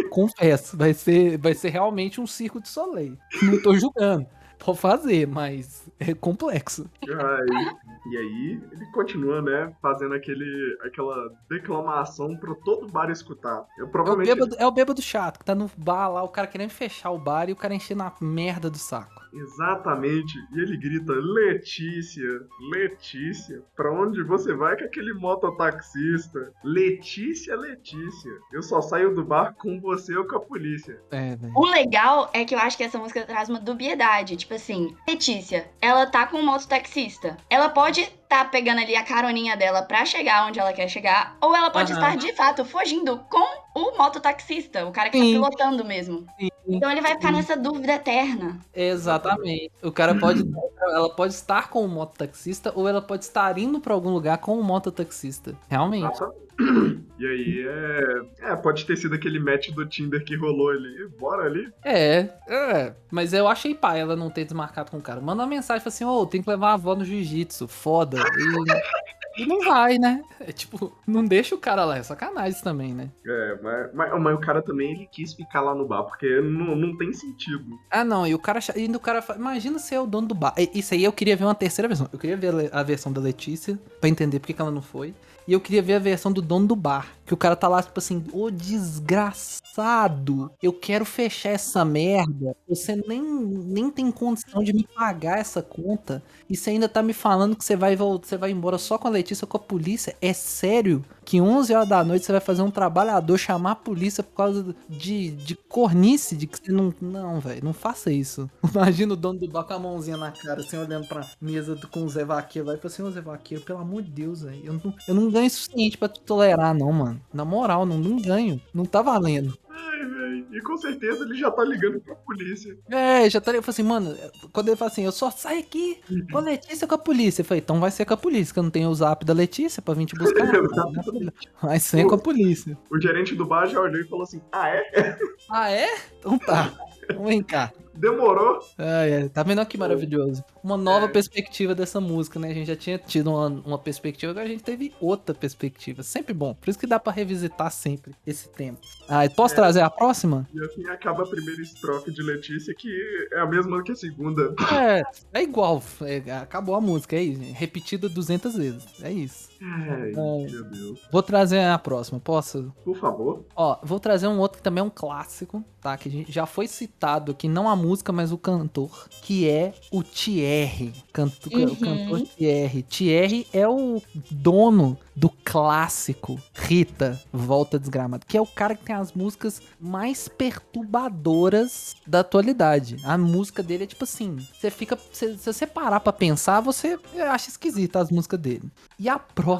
A: Confesso, vai ser, vai ser realmente um circo de soleil. Não tô julgando. Pode fazer, mas é complexo.
C: Aí, e aí, ele continua, né, fazendo aquele, aquela declamação pra todo bar escutar. Eu
A: É o,
C: provavelmente.
A: bêbado, é o bêbado chato, que tá no bar lá, o cara querendo fechar o bar e o cara enchendo a merda do saco.
C: Exatamente. E ele grita: Letícia, Letícia, pra onde você vai com aquele mototaxista? Letícia, Letícia, eu só saio do bar com você ou com a polícia.
A: É, velho.
D: O legal é que eu acho que essa música traz uma dubiedade. Tipo assim, Letícia, ela tá com um mototaxista. Ela pode tá pegando ali a caroninha dela pra chegar onde ela quer chegar, ou ela pode
A: Aham.
D: estar de fato fugindo com o mototaxista, o cara que
A: Sim.
D: tá pilotando mesmo.
A: Sim.
D: Então ele vai ficar
A: Sim.
D: nessa dúvida eterna.
A: Exatamente. O cara pode. ela pode estar com o mototaxista ou ela pode estar indo pra algum lugar com o mototaxista. Realmente.
C: Nossa. E aí é. É, pode ter sido aquele match do Tinder que rolou ali. Bora ali.
A: É, é. Mas eu achei pai ela não ter desmarcado com o cara. Manda uma mensagem assim: ô, tem que levar a avó no jiu-jitsu. Foda. E, e não vai, né? É tipo, não deixa o cara lá. É sacanagem também, né?
C: É, mas, mas, mas o cara também ele quis ficar lá no bar, porque não, não tem sentido.
A: Ah, não, e o cara. E o cara fala, imagina ser o dono do bar. Isso aí eu queria ver uma terceira versão. Eu queria ver a versão da Letícia, pra entender por que que ela não foi. E eu queria ver a versão do dono do bar. Que o cara tá lá, tipo assim, ô desgraçado, eu quero fechar essa merda. Você nem, nem tem condição de me pagar essa conta. E você ainda tá me falando que você vai, você vai embora só com a Letícia com a polícia. É sério que 11 horas da noite você vai fazer um trabalhador chamar a polícia por causa de, de cornice, de que você não. Não, velho, não faça isso. Imagina o dono do bar com a mãozinha na cara, assim, olhando pra mesa com o Zé Vaqueiro lá e fala assim: Ô Zé Vaqueiro, pelo amor de Deus, velho, eu não, eu não ganho suficiente pra tolerar, não, mano. Na moral, não, não ganho. Não tá valendo.
C: Ai, velho. E com certeza ele já tá ligando pra polícia.
A: É, já tá. Eu falei assim, mano, quando ele fala assim, eu só saio aqui com a Letícia com a polícia. Eu falei, então vai ser com a polícia, que eu não tenho o zap da Letícia pra vir te buscar. Vai ser com a polícia.
C: O gerente do bar já olhou e falou assim: Ah, é?
A: Ah, é? Então tá. Então vem cá.
C: Demorou?
A: Ai, ai, tá vendo que maravilhoso? Uma nova perspectiva dessa música, né? A gente já tinha tido uma, uma perspectiva, agora a gente teve outra perspectiva. Sempre bom. Por isso que dá pra revisitar sempre esse tempo. Ah, posso trazer a próxima?
C: E assim acaba a primeira estrofe de Letícia, que é a mesma que a segunda.
A: É, é igual. é, acabou a música, é isso. Repetida 200 vezes. É isso.
C: Ai,
A: É.
C: meu Deus.
A: Vou trazer a próxima, posso?
C: Por favor.
A: Ó, vou trazer um outro que também é um clássico, tá? Que a gente já foi citado aqui, não a música, mas o cantor, que é o Thierry. Canto,
D: Uhum.
A: O cantor Thierry. Thierry é o dono do clássico Rita, Volta Desgramado, que é o cara que tem as músicas mais perturbadoras da atualidade. A música dele é tipo assim, você fica, se, se você parar pra pensar, você acha esquisita as músicas dele. E a próxima,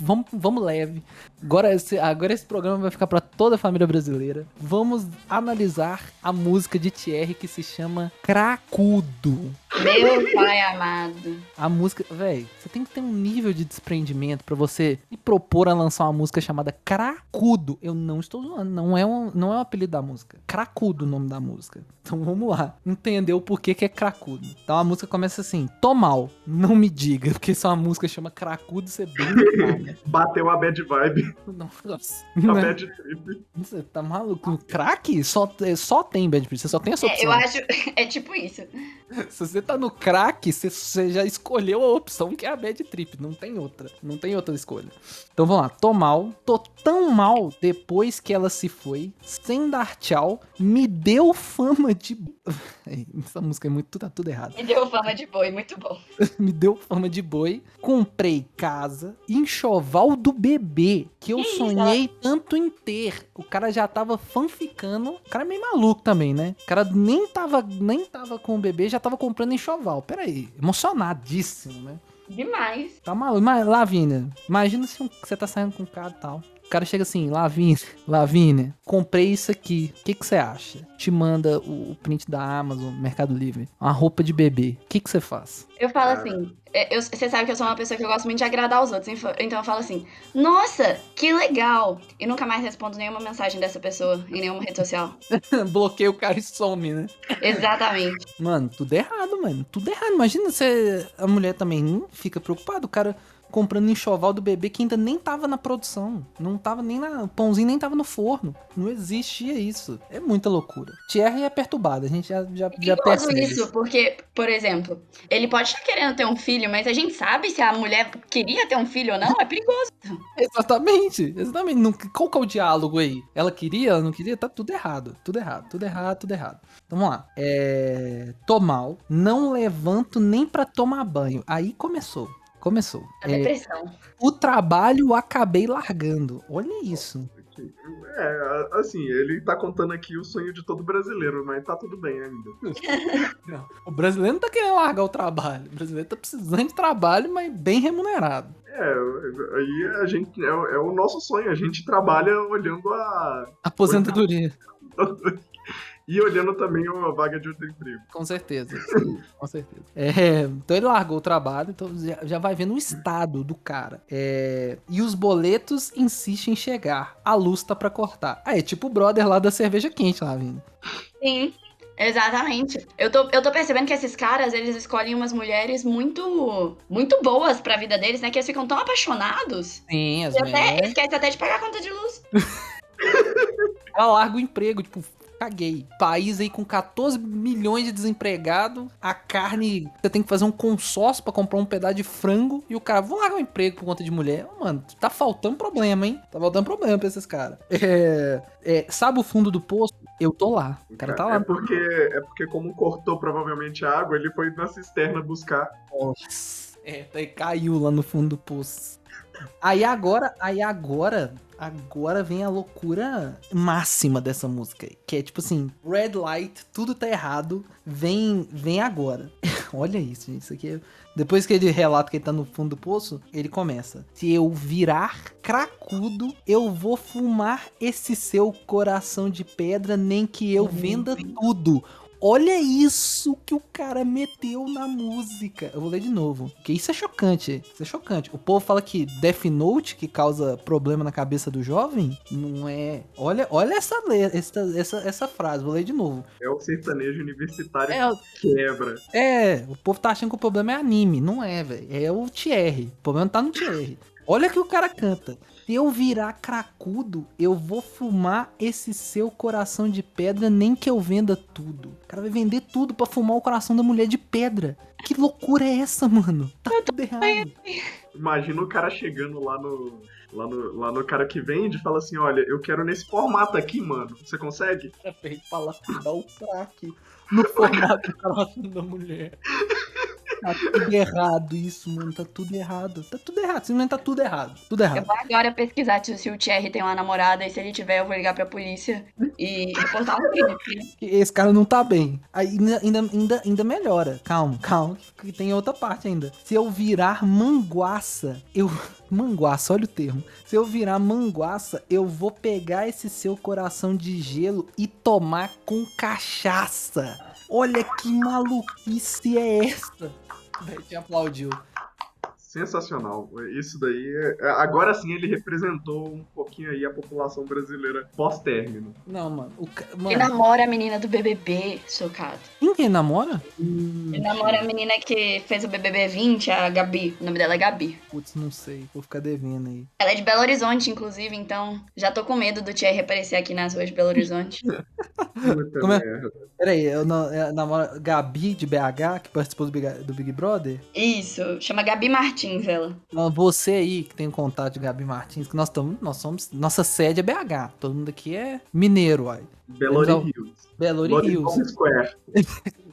A: vamos, vamos leve. Agora esse, agora esse programa vai ficar pra toda a família brasileira. Vamos analisar a música de Thierry que se chama Cracudo.
D: Meu pai amado.
A: A música, velho, você tem que ter um nível de desprendimento pra você me propor a lançar uma música chamada Cracudo. Eu não estou zoando, não é um, não é um apelido da música. Cracudo o nome da música. Então vamos lá, entender o porquê que é cracudo. Então a música começa assim: Tô mal, não me diga, porque se uma música chama Cracudo, você é bem né?
C: Bateu a bad vibe,
A: Nossa,
C: a
A: né?
C: bad trip.
A: você tá maluco? Crack só, é, só tem bad Trip, você só tem essa
D: É,
A: opção.
D: eu acho. É tipo isso.
A: Se você tá no crack, você, você já escolheu a opção que é a bad trip. Não tem outra. Não tem outra escolha. Então vamos lá. Tô mal. Tô tão mal depois que ela se foi. Sem dar tchau. Me deu fama de. Essa música é muito. Tá tudo errado.
D: Me deu fama de boi, muito bom.
A: Me deu fama de boi. Comprei casa. Enxoval do bebê. Que eu
D: Que isso?
A: sonhei tanto em ter. O cara já tava fanficando. O cara é meio maluco também, né? O cara nem tava, nem tava com o bebê, já tava comprando enxoval. Pera aí. Emocionadíssimo, né?
D: Demais.
A: Tá maluco. Mas, Lavínia, imagina se um- você tá saindo com um cara e tal. O cara chega assim, Lavínia, Lavínia, comprei isso aqui. O que que você acha? Te manda o, o print da Amazon, Mercado Livre. Uma roupa de bebê. O que que você faz?
D: Eu falo
C: Cara.
D: assim, é, eu- você sabe que eu sou uma pessoa que eu gosto muito de agradar os outros, info- então eu falo assim, nossa, que legal! E nunca mais respondo nenhuma mensagem dessa pessoa em nenhuma rede social.
A: Bloqueia o cara e some, né?
D: Exatamente.
A: Mano, tudo errado, mano. Tudo errado. Imagina se a mulher também hum, fica preocupada. O cara comprando enxoval do bebê que ainda nem tava na produção. Não tava nem na. O pãozinho nem tava no forno. Não existia isso. É muita loucura. Thierry é perturbado. A gente já, já, já percebe.
D: isso, porque, por exemplo, ele pode estar querendo ter um filho, mas a gente sabe se a mulher queria ter um filho ou não, é perigoso.
A: Exatamente. Exatamente. Não- qual que é o diálogo aí? Ela queria, ela não queria? Tá tudo errado. Tudo errado. Tudo errado, tudo errado. Então vamos lá. É... Tô mal. Não levanto nem pra tomar banho. Aí começou. Começou.
D: A
A: É,
D: depressão.
A: O trabalho acabei largando. Olha isso.
C: É, assim, ele tá contando aqui o sonho de todo brasileiro, mas tá tudo bem ainda.
A: O brasileiro não tá querendo largar o trabalho. O brasileiro tá precisando de trabalho, mas bem remunerado.
C: É, aí a gente. É, o- é o nosso sonho, a gente trabalha olhando a.
A: Aposentadoria.
C: E olhando também a vaga de outro emprego.
A: Com certeza. sim, com certeza. É, então ele largou o trabalho, então já, já vai vendo o estado do cara. É, e os boletos insistem em chegar. A luz tá pra cortar. Ah, é tipo o brother lá da cerveja quente lá, vindo.
D: Sim. Exatamente. Eu tô, eu tô percebendo que esses caras, eles escolhem umas mulheres muito muito boas pra vida deles, né? Que eles ficam tão apaixonados.
A: Sim, as
D: E até,
A: mulheres.
D: esquece até de pagar a conta de luz.
A: Ela larga o emprego, tipo, caguei. País aí com 14 milhões de desempregados, a carne, você tem que fazer um consórcio pra comprar um pedaço de frango e o cara, vou largar o emprego por conta de mulher. Mano, tá faltando problema, hein? Tá faltando problema pra esses caras. É, é, sabe o fundo do poço? Eu tô lá. O cara tá
C: É
A: lá.
C: porque, é porque como cortou provavelmente a água, ele foi na cisterna buscar.
A: Nossa. É, caiu lá no fundo do poço. Aí agora, aí agora, agora vem a loucura máxima dessa música, que é tipo assim, red light, tudo tá errado, vem, vem agora. Olha isso, gente, isso aqui é... Depois que ele relata que ele tá no fundo do poço, ele começa. Se eu virar cracudo, eu vou fumar esse seu coração de pedra, nem que eu venda tudo. Olha isso que o cara meteu na música. Eu vou ler de novo. Porque isso é chocante. Isso é chocante. O povo fala que Death Note, que causa problema na cabeça do jovem, não é. Olha, olha essa, le- essa, essa, essa frase. Vou ler de novo.
C: É o sertanejo universitário
A: É,
C: que quebra.
A: é, o povo tá achando que o problema é anime. Não é, velho. É o Thierry. O problema tá no Thierry. Olha que o cara canta. Se eu virar cracudo, eu vou fumar esse seu coração de pedra, nem que eu venda tudo. O cara vai vender tudo pra fumar o coração da mulher de pedra. Que loucura é essa, mano? Tá tudo errado.
C: Imagina o cara chegando lá no, lá no. Lá no cara que vende e fala assim: olha, eu quero nesse formato aqui, mano. Você consegue?
A: Acabei de falar dá o craque no formato do coração da mulher. Tá tudo errado isso, mano. Tá tudo errado. Tá tudo errado. Simplesmente tá tudo errado. Tudo
D: Eu
A: errado.
D: vou agora pesquisar se o Thierry tem uma namorada e se ele tiver, eu vou ligar pra polícia e reportar um crime.
A: Esse cara não tá bem. Aí ainda, ainda, ainda, ainda melhora. Calma, calma, que tem outra parte ainda. Se eu virar manguaça, eu. Manguaça, olha o termo. Se eu virar manguaça, eu vou pegar esse seu coração de gelo e tomar com cachaça. Olha que maluquice é essa? Véi, te aplaudiu.
C: Sensacional. Isso daí. é- Agora sim ele representou um pouquinho aí a população brasileira pós-término.
A: Não, mano. O ca...
D: Ele
A: Mano,
D: namora a menina do BBB, chocado.
A: quem que ele namora?
D: Ele namora a menina que fez o BBB 20, a Gabi. O nome dela é Gabi.
A: Putz, não sei. Vou ficar devendo aí.
D: Ela é de Belo Horizonte, inclusive, então já tô com medo do Thierry aparecer aqui nas ruas de Belo Horizonte.
A: Como é? Peraí, eu na- eu namoro Gabi de BH, que participou do Big, do Big Brother?
D: Isso, chama Gabi Martins, ela.
A: Então, Você aí que tem contato de Gabi Martins, que nós estamos. Nós somos. Nossa sede é BH. Todo mundo aqui é mineiro, uai.
C: Belo
A: Temos
C: Hills.
A: Belo Horizonte.
C: Square.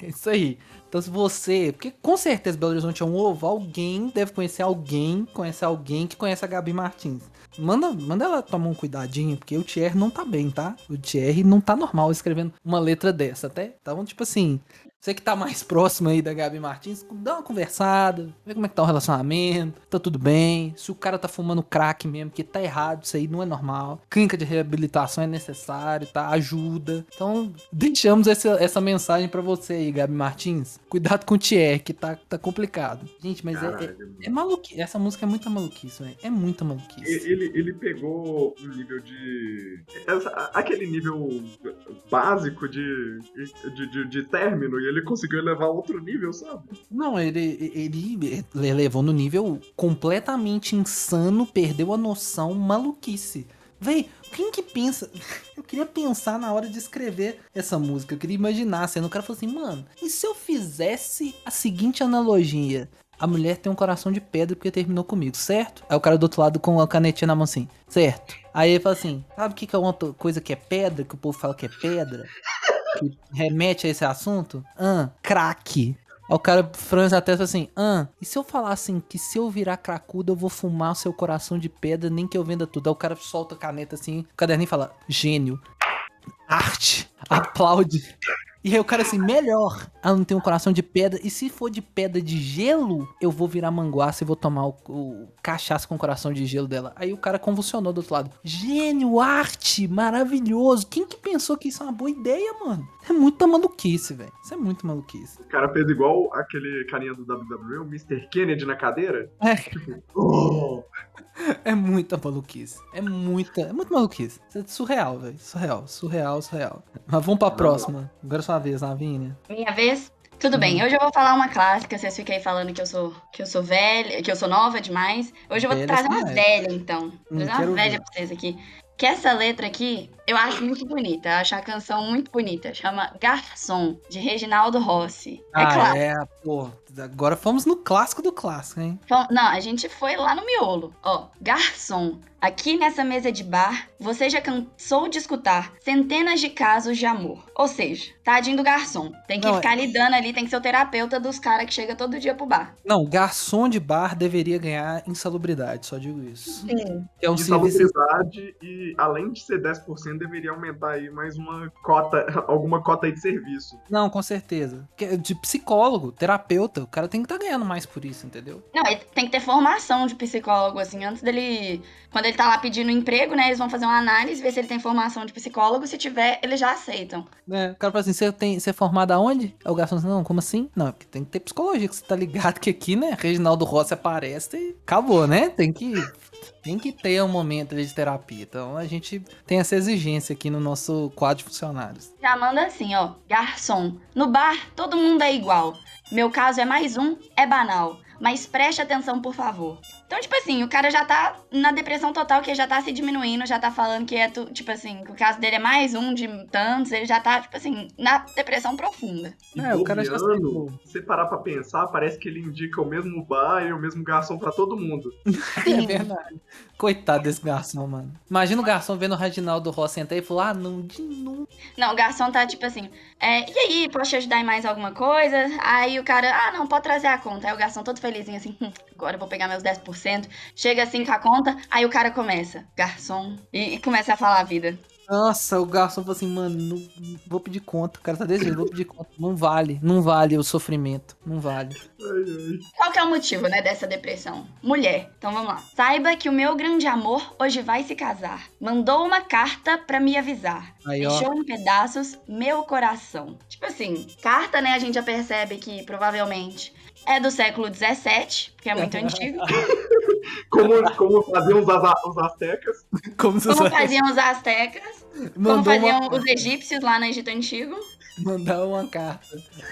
A: É isso aí. Então, se você. Porque com certeza Belo Horizonte é um ovo, alguém deve conhecer alguém, conhece alguém que conhece a Gabi Martins. Manda, manda ela tomar um cuidadinho, porque o Thierry não tá bem, tá? O Thierry não tá normal escrevendo uma letra dessa, até. Então, tipo assim. Você que tá mais próximo aí da Gabi Martins, dá uma conversada, vê como é que tá o relacionamento, tá tudo bem. Se o cara tá fumando crack mesmo, que tá errado, isso aí não é normal. Clínica de reabilitação é necessário, tá? Ajuda. Então, deixamos essa, essa mensagem pra você aí, Gabi Martins. Cuidado com o Thierry, que tá, tá complicado. Gente, mas é, é,
C: Caralho.
A: é maluquice. Essa música é muita maluquice, velho. É muita maluquice.
C: Ele, ele pegou um nível de. essa- aquele nível básico de, de, de, de término e ele conseguiu elevar outro nível, sabe?
A: Não, ele, ele ele levou no nível completamente insano, perdeu a noção, maluquice. Véi, quem que pensa? Eu queria pensar na hora de escrever essa música. Eu queria imaginar sendo o cara falou assim, mano, e se eu fizesse a seguinte analogia? A mulher tem um coração de pedra porque terminou comigo, certo? Aí o cara do outro lado com a canetinha na mão assim, certo? Aí ele fala assim, sabe o que, que é uma coisa que é pedra, que o povo fala que é pedra? Que remete a esse assunto? Ah, crack. Aí o cara franze a testa assim, ah, e se eu falar assim, que se eu virar cracudo eu vou fumar o seu coração de pedra, nem que eu venda tudo. Aí o cara solta a caneta assim, o caderninho fala, gênio, arte, aplaude. E aí o cara assim, melhor, ela não tem um coração de pedra, e se for de pedra de gelo, eu vou virar manguaça e vou tomar o, o cachaça com o coração de gelo dela. Aí o cara convulsionou do outro lado. Gênio, arte, maravilhoso. Quem que pensou que isso é uma boa ideia, mano? É muita maluquice, velho. Isso é muito maluquice.
C: O cara fez igual aquele carinha do WWE, o Mr. Kennedy na cadeira.
A: É,
C: Tipo, oh,
A: é muita maluquice. É muita, é muito maluquice. É surreal, velho. Surreal, surreal, surreal. Mas vamos pra próxima. Agora é sua vez, Lavínia.
D: Minha vez? Tudo bem, hoje eu vou falar uma clássica, vocês ficam aí falando que eu sou que eu sou velha, que eu sou nova demais. Hoje eu vou
A: Velha
D: trazer uma
A: é.
D: velha, então.
A: Hum,
D: Vou trazer uma velha
A: ver.
D: pra vocês aqui. Que essa letra aqui, eu acho muito bonita. Eu acho a canção muito bonita. Chama Garçom, de Reginaldo Rossi. É
A: ah,
D: claro.
A: é, pô. Agora fomos no clássico do clássico, hein?
D: Não, a gente foi lá no miolo. Ó, garçom, aqui nessa mesa de bar, você já cansou de escutar centenas de casos de amor. Ou seja, tadinho do garçom. Tem que
A: Não,
D: ficar lidando ali, tem que ser o terapeuta dos caras que chega todo dia pro bar.
A: Não, garçom de bar deveria ganhar insalubridade, só digo isso.
D: Sim.
A: É um serviço.
C: insalubridade e além de ser 10%, deveria aumentar aí mais uma cota, alguma cota aí de serviço.
A: Não, com certeza. Que é De psicólogo, terapeuta, o cara tem que estar ganhando mais por isso, entendeu?
D: Não, ele tem que ter formação de psicólogo, assim, antes dele. Quando ele tá lá pedindo emprego, né? Eles vão fazer uma análise, ver se ele tem formação de psicólogo. Se tiver, eles já aceitam.
A: É, o cara fala assim, você, tem, você é formado aonde? Aí o garçom assim, não, como assim? Não, porque tem que ter psicologia, que você tá ligado que aqui, né, Reginaldo Rossi aparece e acabou, né? Tem que, tem que ter um momento de terapia. Então a gente tem essa exigência aqui no nosso quadro de funcionários.
D: Já manda assim, ó. Garçom. No bar, todo mundo é igual. Meu caso é mais um, é banal. Mas preste atenção, por favor. Então, tipo assim, o cara já tá na depressão total, que ele já tá se diminuindo, já tá falando que é, tu, tipo assim, que o caso dele é mais um de tantos, ele já tá, tipo assim, na depressão profunda.
C: E
A: É, o cara já aceitou.
C: se você parar pra pensar, parece que ele indica o mesmo bar e o mesmo garçom pra todo mundo.
A: É verdade. Coitado desse garçom, mano. Imagina o garçom vendo o Reginaldo Rossi entrar e falar, ah, não, de novo.
D: Não, o garçom tá tipo assim, é, e aí, posso te ajudar em mais alguma coisa? Aí o cara, ah, não, pode trazer a conta. Aí o garçom todo felizinho assim, "Hum, agora eu vou pegar meus 10%. Chega assim com a conta, aí o cara começa, garçom, e, e começa a falar a vida.
A: Nossa, o garçom falou assim, mano, não, vou pedir conta. O cara tá desse jeito, vou pedir conta. Não vale, não vale o sofrimento. Não vale.
C: Ai, ai.
D: Qual que é o motivo, né, dessa depressão? Mulher. Então vamos lá. Saiba que o meu grande amor hoje vai se casar. Mandou uma carta pra me avisar.
A: Aí.
D: Deixou em pedaços meu coração. Tipo assim, carta, né, a gente já percebe que provavelmente é do século XVII, porque é muito antigo.
C: Como, como faziam os, os astecas.
A: Como
D: Como faziam os astecas, como
A: Mandou
D: faziam
A: uma,
D: os egípcios lá no Egito Antigo.
A: mandar uma carta.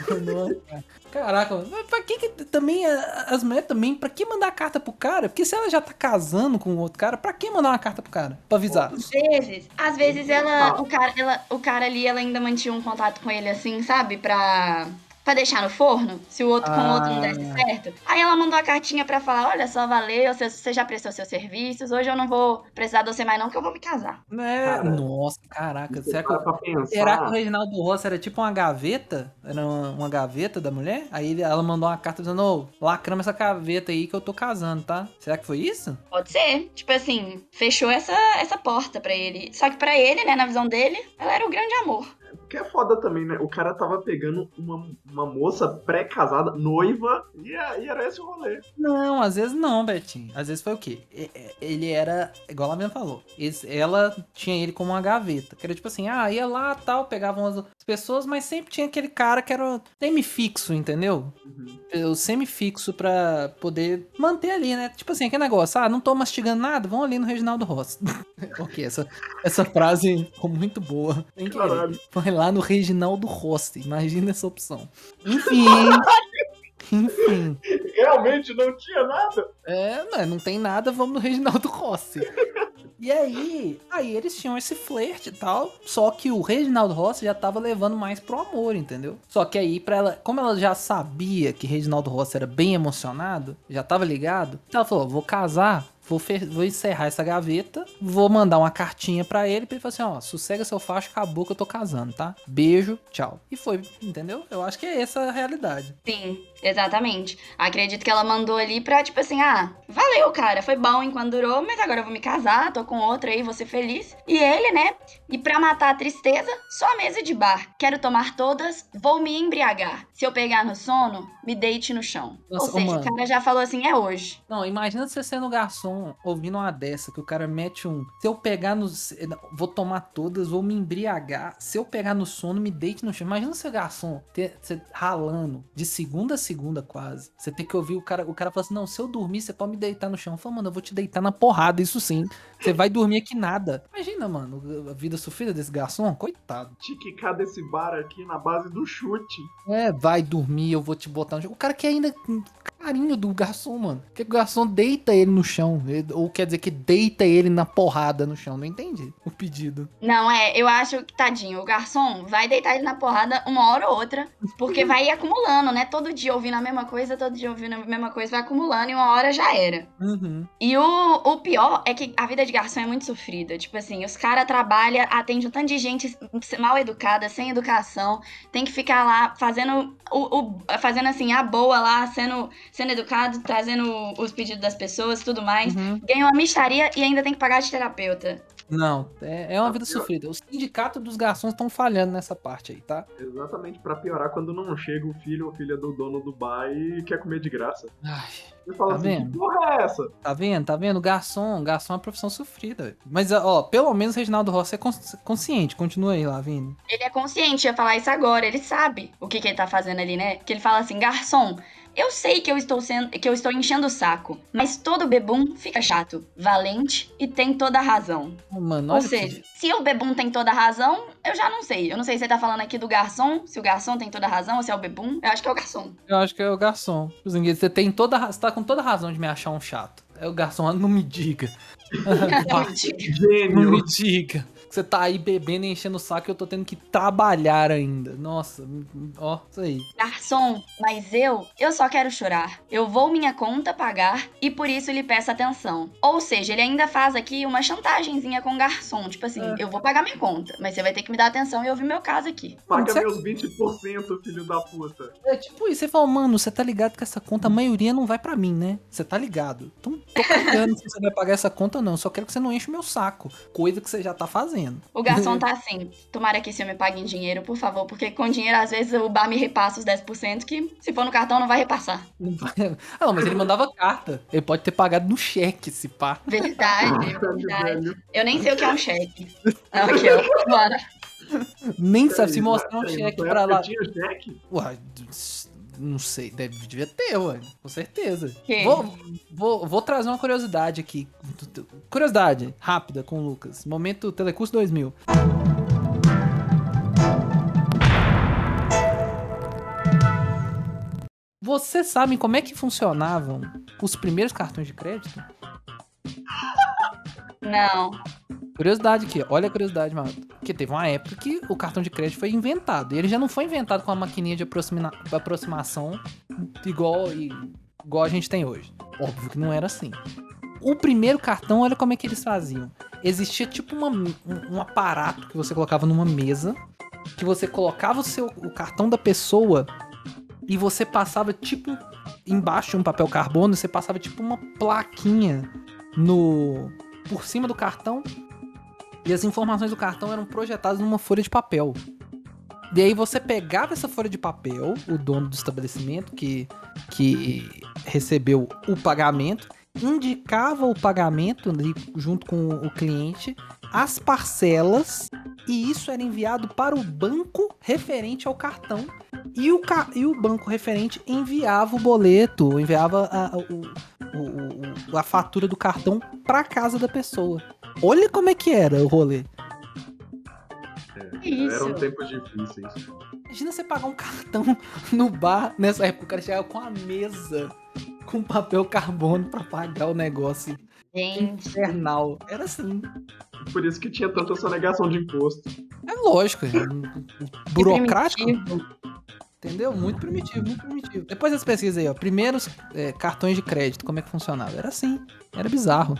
A: Mandou uma carta. Caraca, mas pra que, que também a- as mulheres também, pra que mandar carta pro cara? Porque se ela já tá casando com outro cara, pra que mandar uma carta pro cara? Pra avisar.
D: Às vezes, às vezes ela, o cara, ela, o cara ali, ela ainda mantinha um contato com ele assim, sabe? Pra, pra deixar no forno, se o outro com o outro não desse
A: Ah.
D: certo. Aí ela mandou a cartinha pra falar, olha só, valeu, você, já prestou seus serviços, hoje eu não vou precisar de você mais não, que eu vou me casar.
A: É,
C: Cara,
A: nossa, caraca. Será que,
C: para pra pensar.
A: será que o Reginaldo Rossi era tipo uma gaveta? Era uma, uma gaveta da mulher? Aí ela mandou uma carta dizendo, ô, lacrama essa gaveta aí que eu tô casando, tá? Será que foi isso?
D: Pode ser. Tipo assim, fechou essa, essa porta pra ele. Só que pra ele, né, na visão dele, ela era o grande amor.
C: Que é foda também, né? O cara tava pegando uma, uma moça pré-casada, noiva, e, e era esse o rolê.
A: Não, às vezes não, Betinho. Às vezes foi o quê? Ele era, igual ela mesmo falou, ela tinha ele como uma gaveta. Que era tipo assim, ah, ia lá tal, pegavam as pessoas, mas sempre tinha aquele cara que era semi-fixo, entendeu? O semi-fixo pra poder manter ali, né? Tipo assim, aquele negócio, ah, não tô mastigando nada, vão ali no Reginaldo Rossi. ok, essa, essa frase ficou muito boa. Tem que. Foi lá no Reginaldo Rossi, imagina essa opção. Enfim. Enfim.
C: Realmente não tinha nada.
A: É, não, não tem nada, vamos no Reginaldo Rossi. E aí, aí eles tinham esse flerte e tal, só que o Reginaldo Rossi já tava levando mais pro amor, entendeu? Só que aí, pra ela, como ela já sabia que Reginaldo Rossi era bem emocionado, já tava ligado, ela falou: vou casar, vou, vou encerrar essa gaveta, vou mandar uma cartinha pra ele, pra ele falar assim: ó, sossega seu facho, acabou que eu tô casando, tá? Beijo, tchau. E foi, entendeu? Eu acho que é essa a realidade.
D: Sim, exatamente. Acredito que ela mandou ali pra, tipo assim, ah, valeu, cara, foi bom enquanto durou, mas agora eu vou me casar, tô com outra aí, vou ser feliz. E ele, né? E pra matar a tristeza, só a mesa de bar. Quero tomar todas, vou me embriagar. Se eu pegar no sono, me deite no chão.
A: Nossa,
D: Ou seja,
A: ô,
D: o
A: mano.
D: cara já falou assim, é hoje.
A: Não, imagina você sendo garçom, ouvindo uma dessa, que o cara mete um. Se eu pegar no. Vou tomar todas, vou me embriagar. Se eu pegar no sono, me deite no chão. Imagina ser garçom, ter, você ralando, de segunda a segunda quase. Você tem que ouvir o cara. O cara fala assim: não, se eu dormir, você pode me deitar no chão. Fala, mano, eu vou te deitar na porrada, isso sim. Você vai dormir aqui nada. Imagina, mano, a vida sofrida desse garçom, coitado.
C: Tiquicar desse bar aqui na base do chute.
A: É, vai dormir, eu vou te botar no chão. O cara quer ainda carinho do garçom, mano. Quer que o garçom deita ele no chão. Ou quer dizer que deita ele na porrada no chão. Não entendi o pedido.
D: Não, é, eu acho que, tadinho, o garçom vai deitar ele na porrada uma hora ou outra, porque vai acumulando, né? Todo dia ouvindo a mesma coisa, todo dia ouvindo a mesma coisa, vai acumulando e uma hora já era.
A: Uhum.
D: E o, o pior é que a vida de garçom é muito sofrida. Tipo assim, os caras trabalham, atendem um tanto de gente mal educada, sem educação, tem que ficar lá fazendo o, o- fazendo assim, a boa lá, sendo, sendo educado, trazendo os pedidos das pessoas tudo mais.
A: Uhum.
D: Ganha uma mistaria e ainda tem que pagar de terapeuta.
A: Não, é, é uma vida sofrida. O sindicato dos garçons estão falhando nessa parte aí, tá?
C: Exatamente pra piorar quando não chega o filho ou filha do dono do bar e quer comer de graça.
A: Ai,
C: Você fala
A: Tá
C: assim,
A: vendo?
C: que porra é essa?
A: tá vendo? Tá vendo? Garçom, garçom é uma profissão sofrida. Mas, ó, pelo menos o Reginaldo Rossi é cons- consciente. Continua aí, Lavigne.
D: Ele é consciente, ia falar isso agora, ele sabe o que, que ele tá fazendo ali, né? Que ele fala assim, garçom, eu sei que eu estou sendo, que eu estou enchendo o saco, mas todo bebum fica chato, valente e tem toda a razão.
A: Mano,
D: Ou seja,
A: que...
D: se o bebum tem toda a razão, eu já não sei. Eu não sei se você tá falando aqui do garçom, se o garçom tem toda a razão ou se é o bebum. Eu acho que é o garçom.
A: Eu acho que é o garçom. Você tem toda, você tá com toda razão de me achar um chato. É o garçom, não me diga. Não
C: Gênio.
A: me diga. Você tá aí bebendo e enchendo o saco e eu tô tendo que trabalhar ainda. Nossa, ó, isso aí.
D: Garçom, mas eu, eu só quero chorar. Eu vou minha conta pagar e por isso lhe peço atenção. Ou seja, ele ainda faz aqui uma chantagemzinha com o garçom. Tipo assim,
A: É.
D: eu vou pagar minha conta, mas você vai ter que me dar atenção e ouvir meu caso aqui.
C: Paga
A: Você-
C: meus 20%, filho da puta.
A: É tipo isso, você fala, mano, você tá ligado que essa conta, a maioria não vai pra mim, né? Você tá ligado. Então, tô cagando se você vai pagar essa conta ou não. Só quero que você não enche o meu saco. Coisa que você já tá fazendo.
D: O garçom tá assim, tomara que esse homem pague em dinheiro, por favor, porque com dinheiro, às vezes, o bar me repassa os 10%, que se for no cartão, não vai repassar.
A: Não vai- Ah, não, mas ele mandava carta. Ele pode ter pagado no cheque, se pá.
D: Verdade,
C: Caralho,
D: verdade.
C: velho.
D: Eu nem sei o que é um cheque. Aqui, ó. Bora.
A: Nem sabe se mostrar um cheque pra lá.
C: Tinha cheque?
A: Ué, não sei, deve, devia ter, ué, com certeza. Vou, vou, vou trazer uma curiosidade aqui. Curiosidade, rápida com o Lucas. Momento Telecurso 2000. Vocês sabem como é que funcionavam os primeiros cartões de crédito?
D: Não.
A: Curiosidade aqui, olha a curiosidade, mano. Porque teve uma época que o cartão de crédito foi inventado. E ele já não foi inventado com a maquininha de aproxima- aproximação igual, igual a gente tem hoje. Óbvio que não era assim. O primeiro cartão, olha como é que eles faziam. Existia tipo uma- um, um aparato que você colocava numa mesa, que você colocava o seu o cartão da pessoa e você passava tipo embaixo de um papel carbono, você passava tipo uma plaquinha no por cima do cartão e as informações do cartão eram projetadas numa folha de papel. E aí você pegava essa folha de papel, o dono do estabelecimento que, que recebeu o pagamento, indicava o pagamento junto com o cliente, as parcelas, e isso era enviado para o banco referente ao cartão. E o, ca- e o banco referente enviava o boleto, enviava a, o, o- o- a fatura do cartão para casa da pessoa. Olha como é que era o rolê.
D: Que isso?
C: Eram tempos difíceis.
A: Imagina você pagar um cartão no bar. Nessa época o cara chegava com a mesa com papel carbono pra pagar o negócio
D: Gente.
A: infernal. Era assim.
C: Por isso que tinha tanta sonegação de imposto.
A: É lógico, é um- burocrático,
D: primitivo.
A: Entendeu? Muito primitivo, muito primitivo. Depois das pesquisas aí, ó. Primeiros é, cartões de crédito, como é que funcionava? Era assim. Era bizarro.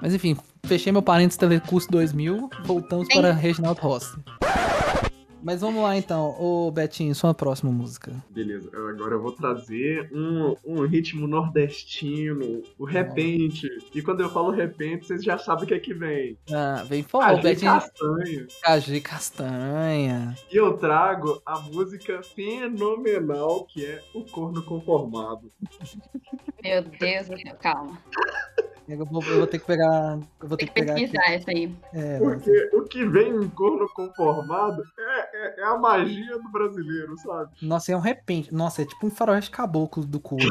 A: Mas enfim, fechei meu parênteses Telecurso 2000, voltamos
D: Sim.
A: para Reginaldo Rossi. Mas vamos lá então, ô Betinho, sua próxima música.
C: Beleza, agora eu vou trazer um, um ritmo nordestino, o repente. E quando eu falo repente, vocês já sabem o que é que vem.
A: Ah, vem forró,
C: Caju
A: Betinho.
C: castanha.
A: Caju e castanha.
C: E eu trago a música fenomenal que é O Corno Conformado.
D: Meu Deus calma.
A: Eu vou, eu vou ter que pegar. Eu vou ter
D: Tem
A: que
D: que
A: pegar aqui.
D: pesquisar essa aí.
A: É,
C: Porque o que vem em corno conformado é, é- é a magia do brasileiro, sabe?
A: nossa, é um repente. Nossa, é tipo um faroeste caboclo do couro.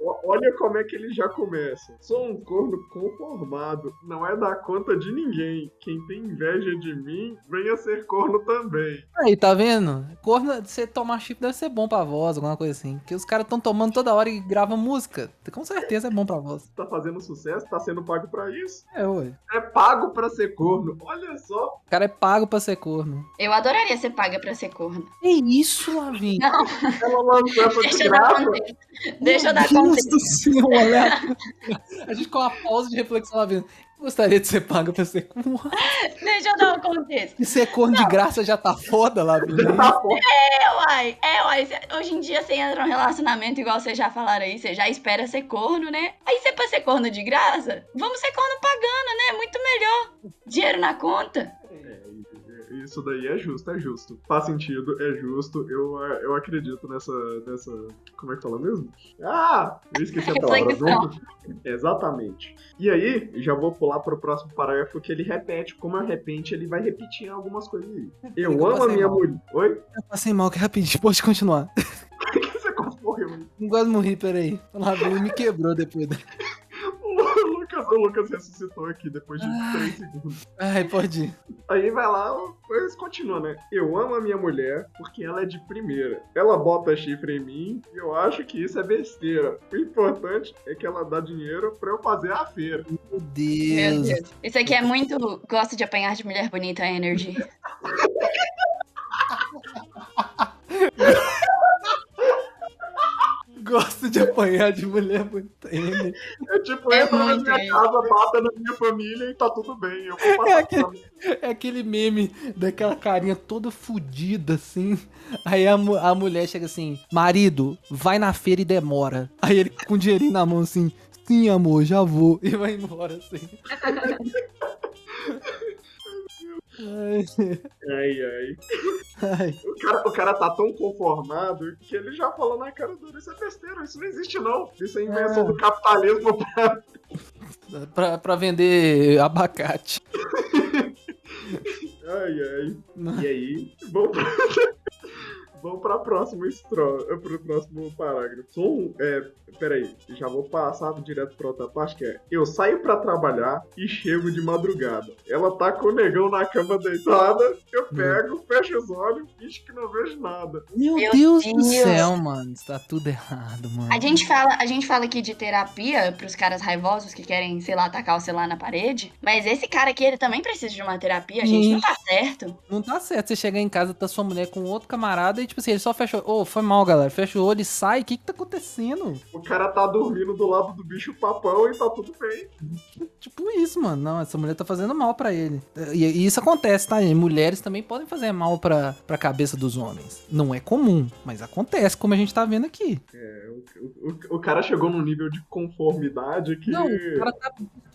C: O- Olha como é que ele já começa. Sou um corno conformado, não é dar conta de ninguém. Quem tem inveja de mim, venha ser corno também.
A: Aí, tá vendo? Corno, você tomar chip deve ser bom pra voz, alguma coisa assim. Porque os caras estão tomando toda hora e gravam música. Com certeza é bom pra voz.
C: Tá fazendo sucesso, tá sendo pago pra isso.
A: É, ué.
C: É pago pra ser corno. Olha só.
A: O cara é pago pra ser corno.
D: Eu adoraria ser paga pra ser corno.
A: É isso, Lavinho.
D: Não,
C: Ela lançou essa
D: deixa
C: de
D: eu dar
C: graça.
D: contexto. Deixa eu dar
A: Meu Deus
D: contexto.
A: do céu, olha. A gente com uma pausa de reflexão, Lavinho. Gostaria de ser pago pra ser corno.
D: Deixa eu dar um contexto.
A: E ser corno de graça já tá foda, Lavinho.
C: Tá bom.
D: É, uai, é, uai. Hoje em dia você entra num relacionamento, igual vocês já falaram aí, você já espera ser corno, né? Aí você pra ser corno de graça, vamos ser corno pagando, né? Muito melhor. Dinheiro na conta.
C: É, Isso daí é justo, é justo. Faz sentido, é justo. Eu, eu acredito nessa, nessa. Como é que fala mesmo? Ah! Eu esqueci a palavra. Exatamente. E aí, já vou pular pro próximo parágrafo que ele repete. Como é repente, ele vai repetir algumas coisas aí. Eu
A: Eu
C: amo a minha
A: mal.
C: mulher. Oi?
A: Eu passei mal, que rapidinho. Pode continuar.
C: Por que você correu?
A: Não gosto de morrer, peraí. O Lavinho me quebrou depois.
C: O Lucas, ressuscitou aqui depois de
A: Ai.
C: 3 segundos.
A: Ai, pode ir.
C: Aí vai lá, eles continuam, né? Eu amo a minha mulher porque ela é de primeira. Ela bota chifre em mim e eu acho que isso é besteira. O importante é que ela dá dinheiro pra eu fazer a feira.
A: Meu
D: Meu
A: Deus.
D: Deus. Isso aqui é muito. Gosto de apanhar de mulher bonita energy.
A: Gosto de apanhar de mulher bonita. Ele-
C: É tipo,
D: É
C: entra na
D: muito
C: minha
D: isso.
C: casa, bata na minha família e tá tudo bem. Eu vou
A: É
C: passar
A: aquele-. É aquele meme daquela carinha toda fudida, assim. Aí a, a mulher chega assim: Marido, vai na feira e demora. Aí ele com o dinheirinho na mão assim: Sim, amor, já vou. E vai embora assim.
C: Ai, ai.
A: Ai,
C: O cara, o cara tá tão conformado que ele já falou na cara dura, isso é besteira, isso não existe não. Isso é invenção
A: É.
C: do capitalismo pra...
A: pra, pra vender abacate.
C: Ai, ai. E aí, vamos pra... Vamos pra próxima estro... pro próximo parágrafo. Sou, é, peraí, já vou passar direto pra outra parte, que é Eu saio pra trabalhar e chego de madrugada. Ela tá com o negão na cama deitada, eu pego, fecho os olhos, finge que não vejo nada.
A: Meu,
D: Meu
A: Deus, do
D: Deus.
A: céu, mano. Está tudo errado, mano.
D: A gente, fala, a gente fala aqui de terapia pros caras raivosos que querem, sei lá, tacar o celular na parede. Mas esse cara aqui, ele também precisa de uma terapia, gente. Não tá certo.
A: Não tá certo você chegar em casa, tá sua mulher com outro camarada e, tipo assim, ele só fecha o Ô, foi mal, galera. Fecha o olho e sai. O que que tá acontecendo?
C: O cara tá dormindo do lado do bicho papão e tá tudo bem.
A: Tipo isso, mano. Não, essa mulher tá fazendo mal pra ele. E, e isso acontece, tá, gente? Mulheres também podem fazer mal pra, pra cabeça dos homens. Não é comum, mas acontece, como a gente tá vendo aqui.
C: É, o, o- o cara chegou num nível de conformidade que.
A: Não, o cara tá.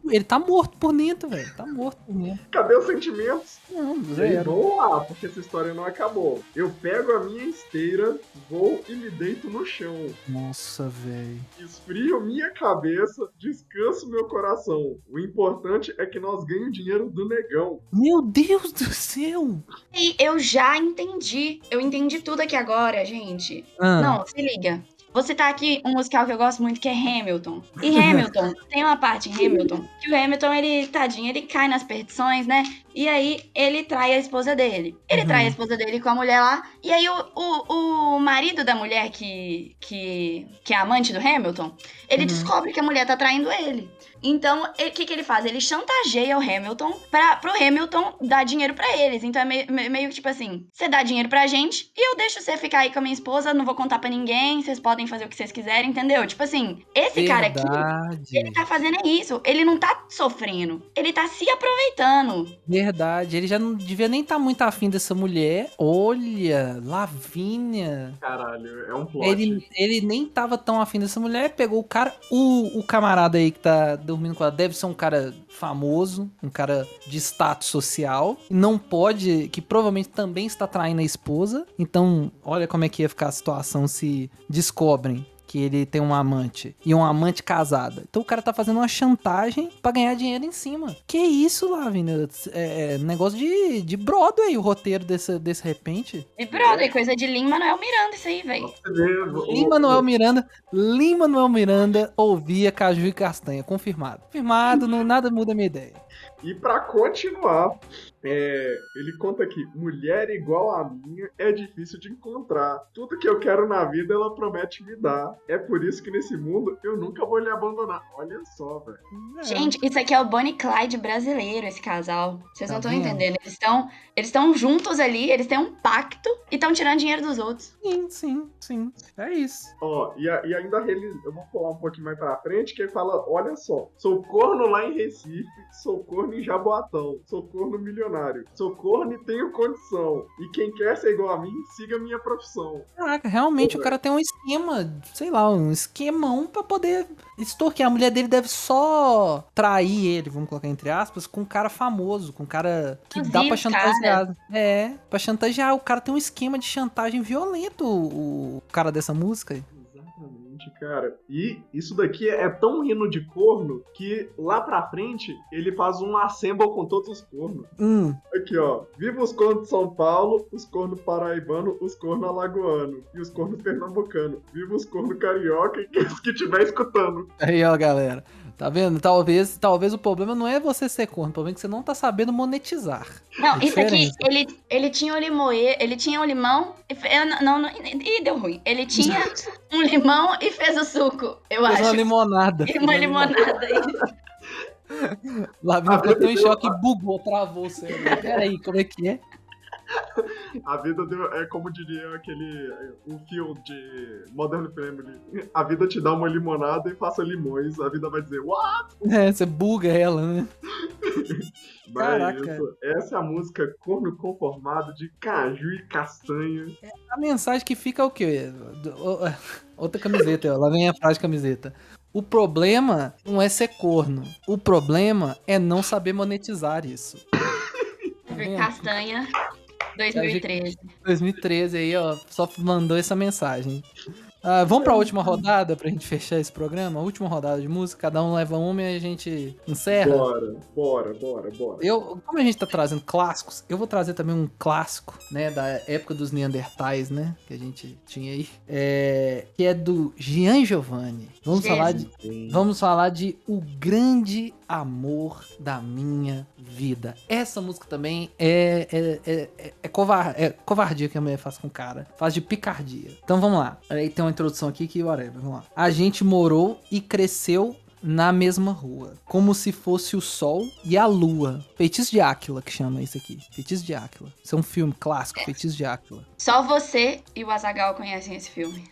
A: Ele tá morto por dentro, velho. Tá morto por dentro.
C: Cadê os sentimentos?
A: Não, zero.
C: vamos lá, porque essa história não acabou. Eu pego a minha esteira, vou e me deito no chão.
A: Nossa, velho.
C: Esfrio minha cabeça, descanso meu coração. O importante é que nós ganhamos dinheiro do negão.
A: Meu Deus do céu.
D: E eu já entendi. Eu entendi tudo aqui agora, gente.
A: Ah,
D: Não, se liga. Você tá aqui um musical que eu gosto muito que é Hamilton. E Hamilton, tem uma parte em Hamilton que o Hamilton, ele, tadinho, ele cai nas perdições, né? E aí ele trai a esposa dele. Ele
A: Uhum.
D: trai a esposa dele com a mulher lá. E aí o, o, o marido da mulher que, que, que é amante do Hamilton, ele
A: Uhum.
D: descobre que a mulher tá traindo ele. Então, o que, que ele faz? Ele chantageia o Hamilton pra, pro Hamilton dar dinheiro pra eles. Então é meio, me- meio que tipo assim: você dá dinheiro pra gente e eu deixo você ficar aí com a minha esposa, não vou contar pra ninguém, vocês podem fazer o que vocês quiserem, entendeu? Tipo assim, esse cara aqui,
A: verdade.
D: ele tá fazendo é isso. Ele não tá sofrendo, ele tá se aproveitando.
A: Verdade. Ele já não devia nem estar muito afim dessa mulher. Olha, Lavínia.
C: Caralho, é um plot.
A: Ele, ele nem tava tão afim dessa mulher, pegou o cara, o, o camarada aí que tá dormindo com ela, deve ser um cara famoso, um cara de status social, não pode, que provavelmente também está traindo a esposa, então olha como é que ia ficar a situação se descobrem que ele tem um amante e um amante casada. Então o cara tá fazendo uma chantagem pra ganhar dinheiro em cima. Que isso, Lavínia? É, é negócio de, de Broadway o roteiro desse, desse repente.
D: E brother, coisa de Lin Manuel Miranda isso aí, velho.
A: Lin Manuel Miranda, Lin Manuel Miranda ouvia Caju e Castanha, confirmado. Confirmado, não, nada muda a minha ideia.
C: E pra continuar, é, ele conta aqui: mulher igual a minha é difícil de encontrar. Tudo que eu quero na vida ela promete me dar. É por isso que nesse mundo eu nunca vou lhe abandonar. Olha só, velho.
D: Gente, isso aqui é o Bonnie Clyde brasileiro, esse casal. Vocês não
A: Tá
D: estão
A: vendo?
D: entendendo. Eles estão eles estão juntos ali, eles têm um pacto e estão tirando dinheiro dos outros.
A: Sim, sim, sim. É isso.
C: Ó, e, a- e ainda ele, eu vou pular um pouquinho mais pra frente, que ele fala: olha só, sou corno lá em Recife, sou corno em Jaboatão, sou corno milionário, sou corno e tenho condição. E quem quer ser igual a mim, siga a minha profissão.
A: Caraca, realmente o cara tem um esquema, sei lá, um esquemão pra poder extorquir. A mulher dele deve só trair ele, vamos colocar entre aspas, com um cara famoso, com um cara que dá
D: Seduzir
A: pra
D: os
A: chantagear. É, pra chantagear. O cara tem um esquema de chantagem violento, o o cara dessa música.
C: Cara. E isso daqui é tão hino de corno que lá pra frente ele faz um assemble com todos os cornos.
A: Hum,
C: Aqui, ó. Viva os cornos de São Paulo, os cornos paraibano, os cornos alagoano e os cornos pernambucano. Viva os cornos carioca e quem que estiver escutando.
A: Aí, ó, galera. Tá vendo? Talvez, talvez o problema não é você ser corno, o problema é que você não tá sabendo monetizar.
D: Não,
A: É
D: isso aqui, ele, ele tinha o limoe, ele tinha o limão eu não, não, Ih, deu ruim. Ele tinha um limão e fez o suco, eu
A: Fez uma
D: acho.
A: limonada.
D: E uma limonada.
A: Lavínia
C: A
A: ficou tão em choque, bugou, travou o cérebro. Peraí, como é que é?
C: A vida deu, é como diria aquele. O fio de Modern Family. A vida te dá uma limonada e faça limões. A vida vai dizer, what?
A: É, você buga ela, né?
C: Mas
A: Caraca.
C: isso, essa é a música Corno Conformado de Caju e Castanha.
A: A mensagem que fica é o quê? Outra camiseta, ó. Lá vem a frase de camiseta. O problema não é ser corno. O problema é não saber monetizar isso.
D: Silvio Castanha, 2013.
A: 2013 aí, ó, só mandou essa mensagem. Ah, vamos pra última rodada pra gente fechar esse programa? Última rodada de música, cada um leva uma e a gente encerra.
C: Bora, bora, bora, bora.
A: Eu, como a gente tá trazendo clássicos, eu vou trazer também um clássico, né, da época dos Neandertais, né, que a gente tinha aí, é, que é do Gian Giovanni. Vamos falar de, vamos falar de O Grande Amor da Minha Vida. Essa música também é, é, é, é, é covar- é covardia que a mulher faz com o cara, faz de picardia. Então vamos lá, aí tem uma introdução aqui que, whatever, vamos lá. A gente morou e cresceu na mesma rua, como se fosse o sol e a lua. Feitiço de Áquila que chama isso aqui. Feitiço de Áquila. Isso é um filme clássico, Feitiço de Áquila.
D: Só você e o Azagal conhecem esse filme.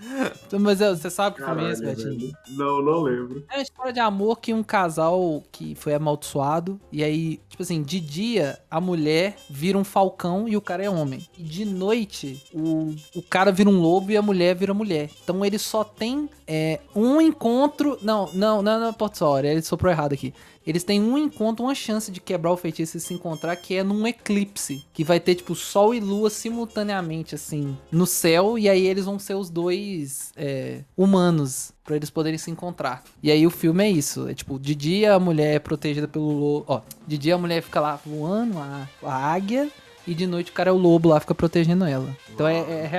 A: Mas você sabe que é esse,
C: Caralho,
A: Betinho?
C: Não, não lembro.
A: É uma história de amor que um casal que foi amaldiçoado. E aí, tipo assim, de dia a mulher vira um falcão e o cara é homem. E de noite o, o cara vira um lobo e a mulher vira mulher. Então ele só tem é, um encontro. Não, não, não, não, Porto Sora, ele soprou errado aqui. Eles têm um encontro, uma chance de quebrar o feitiço e se encontrar, que é num eclipse. Que vai ter, tipo, sol e lua simultaneamente, assim, no céu. E aí eles vão ser os dois é, humanos. Pra eles poderem se encontrar. E aí o filme é isso. É tipo, de dia a mulher é protegida pelo. Ó, de dia a mulher fica lá voando, a, a águia. E de noite o cara é o lobo lá, fica protegendo ela. Então é, é,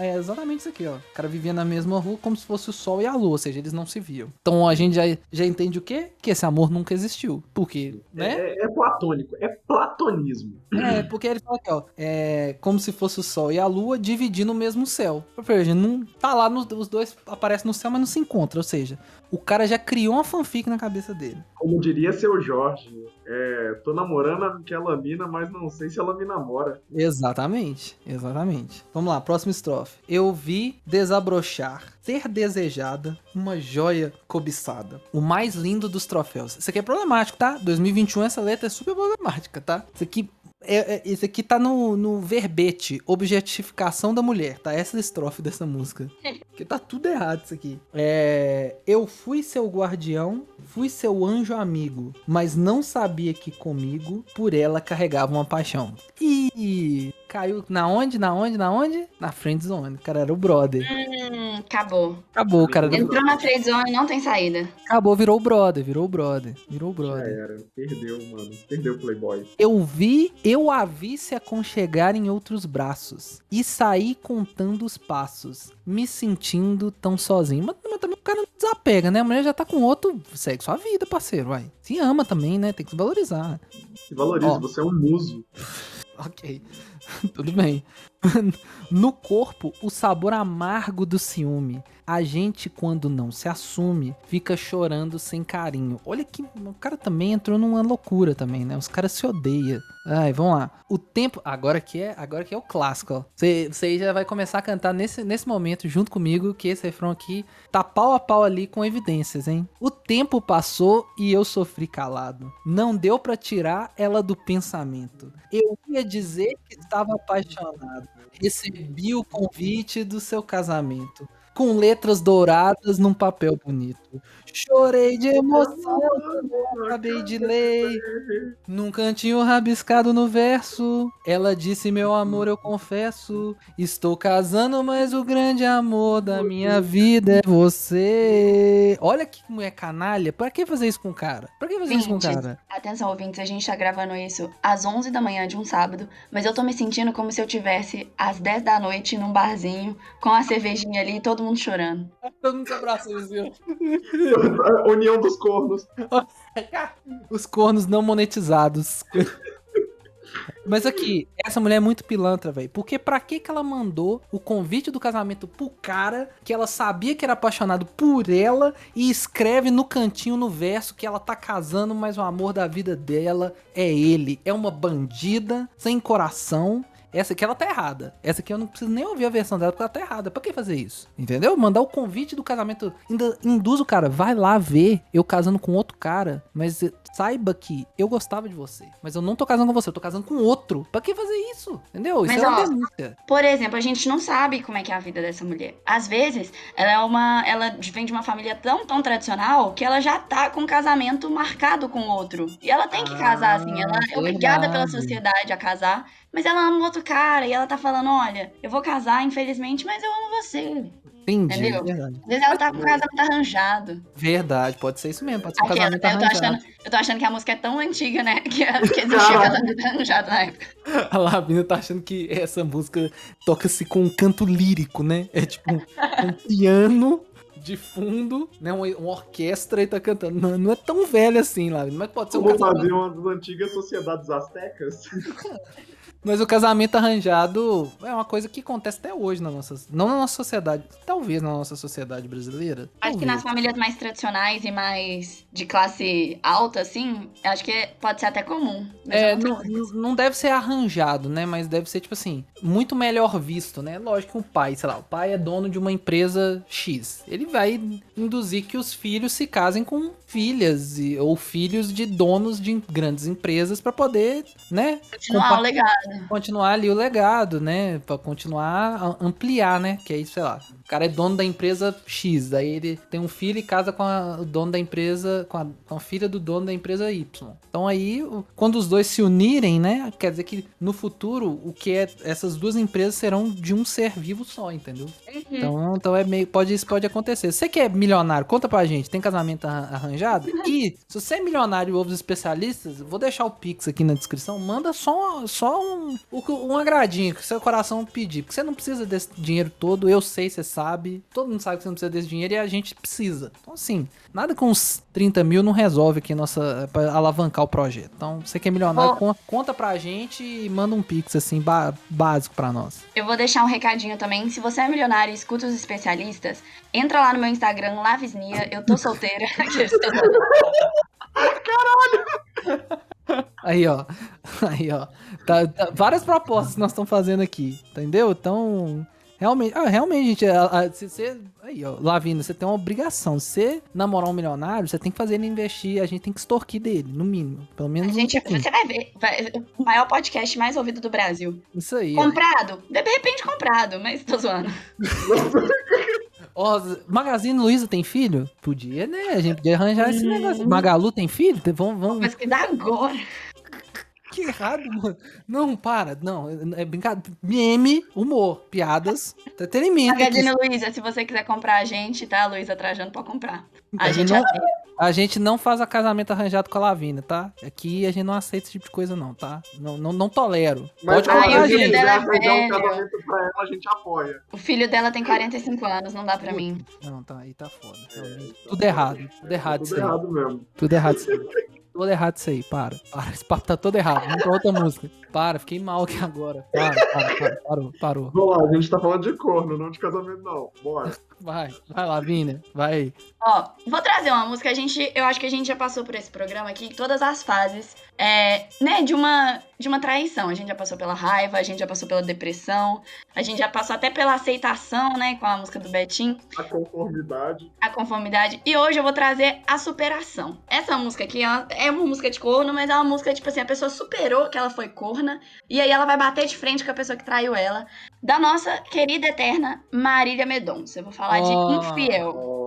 A: é é exatamente isso aqui, ó. O cara vivia na mesma rua como se fosse o sol e a lua, ou seja, eles não se viam. Então a gente já, já entende o quê? Que esse amor nunca existiu. Por quê? Né?
C: É, é platônico, é platonismo.
A: É, porque ele fala aqui, ó. É como se fosse o sol e a lua dividindo o mesmo céu. Ou seja, não tá lá, nos- os dois aparecem no céu, mas não se encontram. Ou seja, o cara já criou uma fanfic na cabeça dele.
C: Como diria seu Jorge, é, tô namorando aquela mina, mas não sei se ela me namora.
A: Exatamente, exatamente. Vamos lá, próxima estrofe. Eu vi desabrochar, ser desejada, uma joia cobiçada. O mais lindo dos troféus. Isso aqui é problemático, tá? 2021 essa letra é super problemática, tá? Isso aqui é, é- isso aqui tá no, no verbete, objetificação da mulher, tá? Essa estrofe dessa música. Porque tá tudo errado isso aqui. É, eu fui seu guardião, fui seu anjo amigo, mas não sabia que comigo, por ela carregava uma paixão. E caiu na onde, na onde, na onde? Na friend zone. O cara era o brother.
D: Hum, acabou.
A: Acabou, cara.
D: Entrou na friendzone, não tem saída.
A: Acabou, virou o brother, virou o brother. Virou o
C: Já
A: brother.
C: era. Perdeu, mano. Perdeu o Playboy.
A: Eu vi, eu a vi se aconchegar em outros braços. E saí contando os passos, me sentindo tão sozinho. Mas, mas também o cara não desapega, né? A mulher já tá com outro. Segue sua vida, parceiro, vai. Se ama também, né? Tem que se valorizar.
C: Se valoriza,
A: Ó.
C: você é um muso.
A: Ok. Tudo bem. No corpo, o sabor amargo do ciúme. A gente, quando não se assume, fica chorando sem carinho. Olha que. O cara também entrou numa loucura também, né? Os caras se odeiam. Ai, vamos lá. O tempo. Agora que é, agora que é o clássico. Você você já vai começar a cantar nesse, nesse momento, junto comigo, que esse refrão aqui tá pau a pau ali com evidências, hein? O tempo passou e eu sofri calado. Não deu pra tirar ela do pensamento. Eu ia dizer que estava apaixonado. Recebi o convite do seu casamento. Com letras douradas num papel bonito. Chorei de emoção, acabei de ler. Num cantinho rabiscado no verso. Ela disse: Meu amor, eu confesso. Estou casando, mas o grande amor da minha vida é você. Olha que mulher canalha. Pra que fazer isso com o cara? Pra que fazer isso com o
D: Gente,
A: cara?
D: Atenção, ouvintes, a gente tá gravando isso às 11 da manhã de um sábado, mas eu tô me sentindo como se eu tivesse às 10 da noite num barzinho, com a cervejinha ali e todo mundo chorando.
A: Todo mundo se abraçou, viu?
C: A União dos cornos.
A: Os cornos não monetizados. Mas aqui, essa mulher é muito pilantra, velho. Porque pra que que ela mandou o convite do casamento pro cara que ela sabia que era apaixonado por ela e escreve no cantinho, no verso, que ela tá casando, mas o amor da vida dela é ele. É uma bandida, sem coração. Essa aqui ela tá errada. Essa aqui eu não preciso nem ouvir a versão dela porque ela tá errada. Pra que fazer isso? Entendeu? Mandar o convite do casamento. Ainda induz o cara, vai lá ver eu casando com outro cara. Mas saiba que eu gostava de você, mas eu não tô casando com você, eu tô casando com outro. Pra que fazer isso? Entendeu? Isso
D: Mas,
A: é uma
D: ó,
A: denúncia.
D: Por exemplo, a gente não sabe como é que é a vida dessa mulher. Às vezes, ela é uma. Ela vem de uma família tão, tão tradicional que ela já tá com um casamento marcado com outro. E ela tem que casar, assim. Ela é obrigada pela sociedade a casar. Mas ela ama outro cara e ela tá falando: olha, eu vou casar, infelizmente, mas eu amo você.
A: Entendi.
D: Entendeu?
A: Verdade.
D: Às vezes ela tá com o casamento arranjado.
A: Verdade, pode ser isso mesmo, pode ser um
D: Aquela,
A: casamento
D: eu, tô
A: arranjado.
D: achando, eu tô achando que a música é tão antiga, né? Que, que existia casamento arranjado na época.
A: A Lavina tá achando que essa música toca-se com um canto lírico, né? É tipo um, um piano de fundo, né? Uma, uma orquestra e tá cantando. Não, não é tão velho assim, Lavina, mas pode ser um casamento.
C: fazer uma das antigas sociedades astecas?
A: Mas o casamento arranjado é uma coisa que acontece até hoje na nossa. Não na nossa sociedade. Talvez na nossa sociedade brasileira.
D: Acho que
A: talvez.
D: nas famílias mais tradicionais e mais de classe alta, assim, acho que pode ser até comum.
A: É,
D: não certeza.
A: não deve ser arranjado, né? Mas deve ser, tipo assim, muito melhor visto, né? Lógico que um pai, sei lá, o pai é dono de uma empresa X. Ele vai induzir que os filhos se casem com filhas e, ou filhos de donos de grandes empresas pra poder, né?
D: Continuar o legado.
A: Continuar ali o legado, né? Pra continuar ampliar, né? Que aí, sei lá, o cara é dono da empresa X, daí ele tem um filho e casa com a- o dono da empresa, com a, com a filha do dono da empresa Y. Então aí, quando os dois se unirem, né? Quer dizer que no futuro, o que é essas duas empresas serão de um ser vivo só, entendeu? Então, então é meio, pode isso pode acontecer. Você que é milionário, conta pra gente, tem casamento arran- arranjado? E se você é milionário e ouve os especialistas, vou deixar o Pix aqui na descrição, manda só, só um, o- um agradinho que seu coração pedir, porque você não precisa desse dinheiro todo, eu sei, você sabe, todo mundo sabe que você não precisa desse dinheiro e a gente precisa. Então assim, nada com uns 30 mil não resolve aqui nossa, pra alavancar o projeto. Então, você que é milionário, conta pra gente e manda um Pix assim, básico pra nós.
D: Eu vou deixar um recadinho também. Se você é milionário e escuta os especialistas, entra lá no meu Instagram, Lavisnia. Eu tô solteira.
A: Aí, ó. Aí, ó. Tá- tá- várias propostas que nós estamos fazendo aqui, entendeu? Então, realmente, ah, realmente, gente, a- a- se você, aí, ó, Lavina, você tem uma obrigação. Se você namorar um milionário, você tem que fazer ele investir, a gente tem que extorquir dele, no mínimo, pelo
D: A
A: menos um
D: gente, você vai ver. vai- o maior podcast mais ouvido do Brasil.
A: Isso aí. ó.
D: Comprado? De repente comprado, mas tô zoando.
A: Ó, Magazine Luiza tem filho? Podia, né? A gente podia arranjar esse
D: Hum.
A: negócio. Magalu tem filho? Vamos, vamos,
D: Pesquisar agora.
A: Que errado, mano. Não, para. Não, é brincadeira. Meme, humor, piadas, entretenimento. aqui.
D: Magazine Luiza, se você quiser comprar a gente, tá? Luiza Trajano pra comprar. A
A: A
D: gente
A: não,
D: aceita.
A: a gente não faz a casamento arranjado com a Lavina, tá? Aqui a gente não aceita esse tipo de coisa, não, tá? Não, não, não tolero. Pode
D: Ai,
A: comprar
D: o
A: a
D: filho
A: gente.
D: dela é
C: um casamento pra ela, a gente apoia.
D: O filho dela tem 45 anos, não dá pra mim.
A: Não, tá, aí tá foda. realmente. Tudo errado. Tudo errado
C: Tudo
A: aí.
C: errado mesmo.
A: Tudo errado isso aí. Tudo errado isso aí, para. Para, esse papo tá todo errado. Vamos pra outra música. Para, fiquei mal aqui agora. Para, para, para, parou, parou.
C: Vamos lá, a gente tá falando de corno, não de casamento, não. Bora.
A: Vai, vai lá, Vina. Vai aí.
D: Ó, vou trazer uma música. A gente, eu acho que a gente já passou por esse programa aqui, todas as fases, é, né, de uma, de uma traição. A gente já passou pela raiva, a gente já passou pela depressão, a gente já passou até pela aceitação, né, com a música do Betim,
C: A conformidade.
D: a conformidade. E hoje eu vou trazer a superação. Essa música aqui ó, é uma música de corno, mas é uma música, tipo assim, a pessoa superou que ela foi corna, e aí ela vai bater de frente com a pessoa que traiu ela, da nossa querida eterna Marília Mendonça. Eu vou falar de
A: Oh.
D: infiel.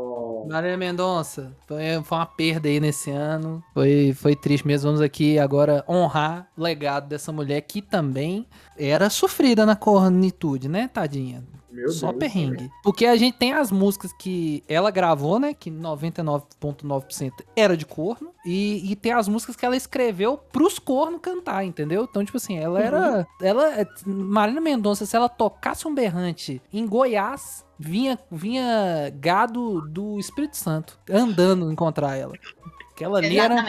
A: Marília Mendonça, foi, foi uma perda aí nesse ano. Foi, foi triste mesmo. Vamos aqui agora honrar o legado dessa mulher que também era sofrida na cornitude, né, tadinha?
C: Meu
A: Só
C: Deus.
A: perrengue. Porque a gente tem as músicas que ela gravou, né? Que 99,9% era de corno. E, e tem as músicas que ela escreveu pros cornos cantar, entendeu? Então, tipo assim, ela era. Ela. Marina Mendonça, se ela tocasse um berrante em Goiás, vinha, vinha gado do Espírito Santo andando encontrar ela. Aquela ali era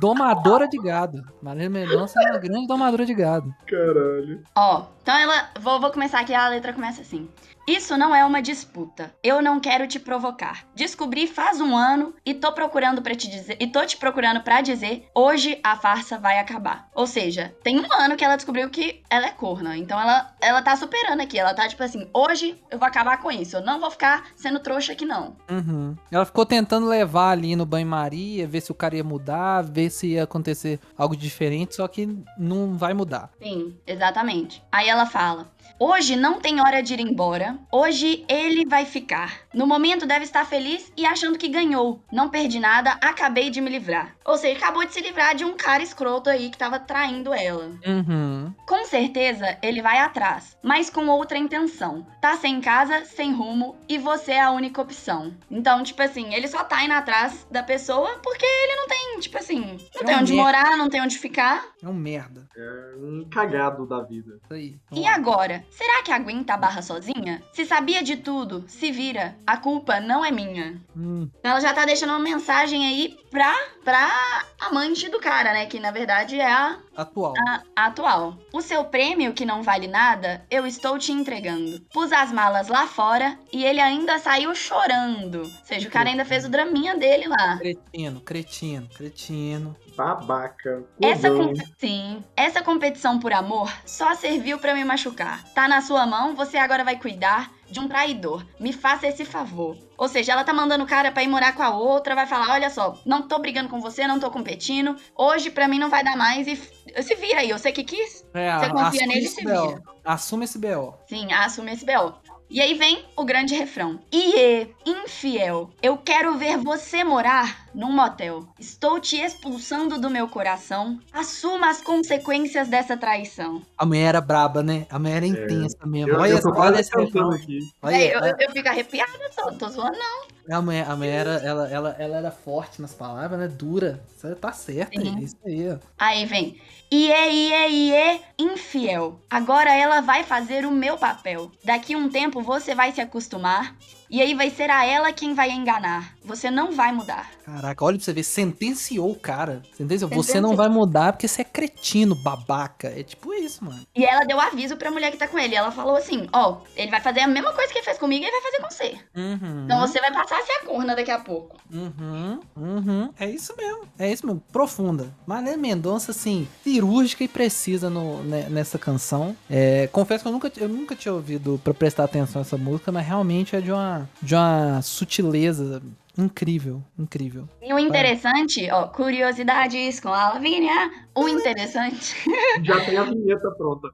A: domadora de gado. Marina Mendonça era uma grande domadora de gado.
C: Caralho.
D: Ó, então ela. Vou, vou começar aqui, a letra começa assim. Isso não é uma disputa. Eu não quero te provocar. Descobri faz um ano e tô procurando para te dizer, e tô te procurando para dizer, hoje a farsa vai acabar. Ou seja, tem um ano que ela descobriu que ela é corna. Então ela, ela tá superando aqui. Ela tá tipo assim, hoje eu vou acabar com isso. Eu não vou ficar sendo trouxa aqui não.
A: Uhum. Ela ficou tentando levar ali no banho-maria, ver se o cara ia mudar, ver se ia acontecer algo diferente, só que não vai mudar.
D: Sim, exatamente. Aí ela fala: Hoje não tem hora de ir embora. Hoje ele vai ficar. No momento deve estar feliz e achando que ganhou. Não perdi nada, acabei de me livrar. Ou seja, acabou de se livrar de um cara escroto aí que tava traindo ela.
A: Uhum.
D: Com certeza ele vai atrás, mas com outra intenção. Tá sem casa, sem rumo e você é a única opção. Então, tipo assim, ele só tá indo atrás da pessoa porque ele não tem, tipo assim, não
A: É
D: tem
A: um
D: onde
A: merda.
D: morar, não tem onde ficar.
A: É um merda.
C: É um cagado da vida.
A: Isso aí.
D: E agora? Será que aguenta a barra sozinha? Se sabia de tudo, se vira. A culpa não é minha.
A: Hum,
D: Então ela já tá deixando uma mensagem aí pra, pra amante do cara, né? Que na verdade é a,
A: atual.
D: a- a atual. O seu prêmio, que não vale nada, eu estou te entregando. Pus as malas lá fora e ele ainda saiu chorando. Ou seja, o cara ainda fez o draminha dele lá.
A: Cretino, cretino, cretino.
C: Babaca.
D: Essa, com- sim, essa competição por amor só serviu pra me machucar. Tá na sua mão, você agora vai cuidar de um traidor. Me faça esse favor. Ou seja, ela tá mandando o cara pra ir morar com a outra, vai falar: olha só, não tô brigando com você, não tô competindo. Hoje pra mim não vai dar mais e se vira aí. Eu sei que quis.
A: É,
D: Você confia nele,
A: esse
D: se vira.
A: Assume esse BO.
D: Sim, assume esse BO. E aí vem o grande refrão. Iê, infiel, eu quero ver você morar num motel. Estou te expulsando do meu coração. Assuma as consequências dessa traição.
A: A mulher era braba, né? A mulher era intensa mesmo.
C: Eu,
A: olha
C: eu
A: essa-
C: tô
A: olha refrão.
C: aqui.
A: Olha,
D: eu,
A: a-
D: eu, eu fico arrepiada, só, tô zoando não.
A: a mulher, a mulher era, ela, ela, ela era forte nas palavras, né? Dura. Você tá certo, é isso aí, ó.
D: Aí vem. Iê, iê, iê, infiel. Agora ela vai fazer o meu papel. Daqui um tempo você vai se acostumar. E aí vai ser a ela quem vai enganar. Você não vai mudar.
A: Caraca, olha pra você ver, sentenciou o cara. Sentenciou. Você não vai mudar porque você é cretino, babaca. É tipo isso, mano.
D: E ela deu aviso pra mulher que tá com ele. Ela falou assim: Ó, ele vai fazer a mesma coisa que ele fez comigo e ele vai fazer com você.
A: Uhum.
D: Então você vai passar a ser a corna daqui a pouco.
A: Uhum, uhum. É isso mesmo. É isso mesmo. Profunda. Marlene Mendonça, assim, cirúrgica e precisa no, ne- nessa canção. É, confesso que eu nunca, eu nunca tinha ouvido pra prestar atenção nessa música, mas realmente é de uma, de uma sutileza incrível. Incrível.
D: E o interessante, ó, curiosidades com a Lavínia. O interessante.
C: Já tem a vinheta pronta.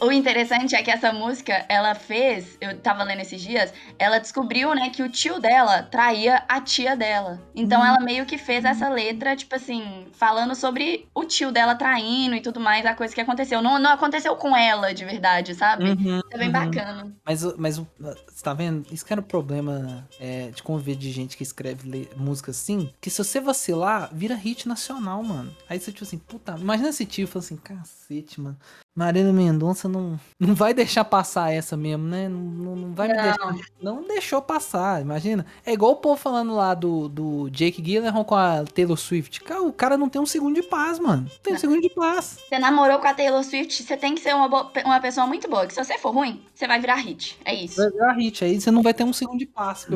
D: O interessante é que essa música, ela fez, eu tava lendo esses dias, ela descobriu, né, que o tio dela traía a tia dela. Então
A: Hum.
D: ela meio que fez essa letra, tipo assim, falando sobre o tio dela traindo e tudo mais, a coisa que aconteceu. Não, não aconteceu com ela, de verdade, sabe?
A: Uhum,
D: É bem
A: uhum.
D: bacana.
A: Mas, o- mas o- você tá vendo? Isso que era o problema é, de conviver de gente que escreve música assim, que se você vacilar, vira hit nacional, mano. Aí você, tipo assim, puta, imagina esse falando assim, cacete, mano. Marina Mendonça não, não vai deixar passar essa mesmo, né? Não, não, não vai me
D: Não.
A: deixar. Não deixou passar, imagina. É igual o povo falando lá do, do Jake Gyllenhaal com a Taylor Swift. Cara, o cara não tem um segundo de paz, mano. Não tem um segundo de paz.
D: Você namorou com a Taylor Swift, você tem que ser uma, boa- uma pessoa muito boa. Que se você for ruim, você vai virar hit. É isso.
A: Vai virar hit, aí você não vai ter um segundo de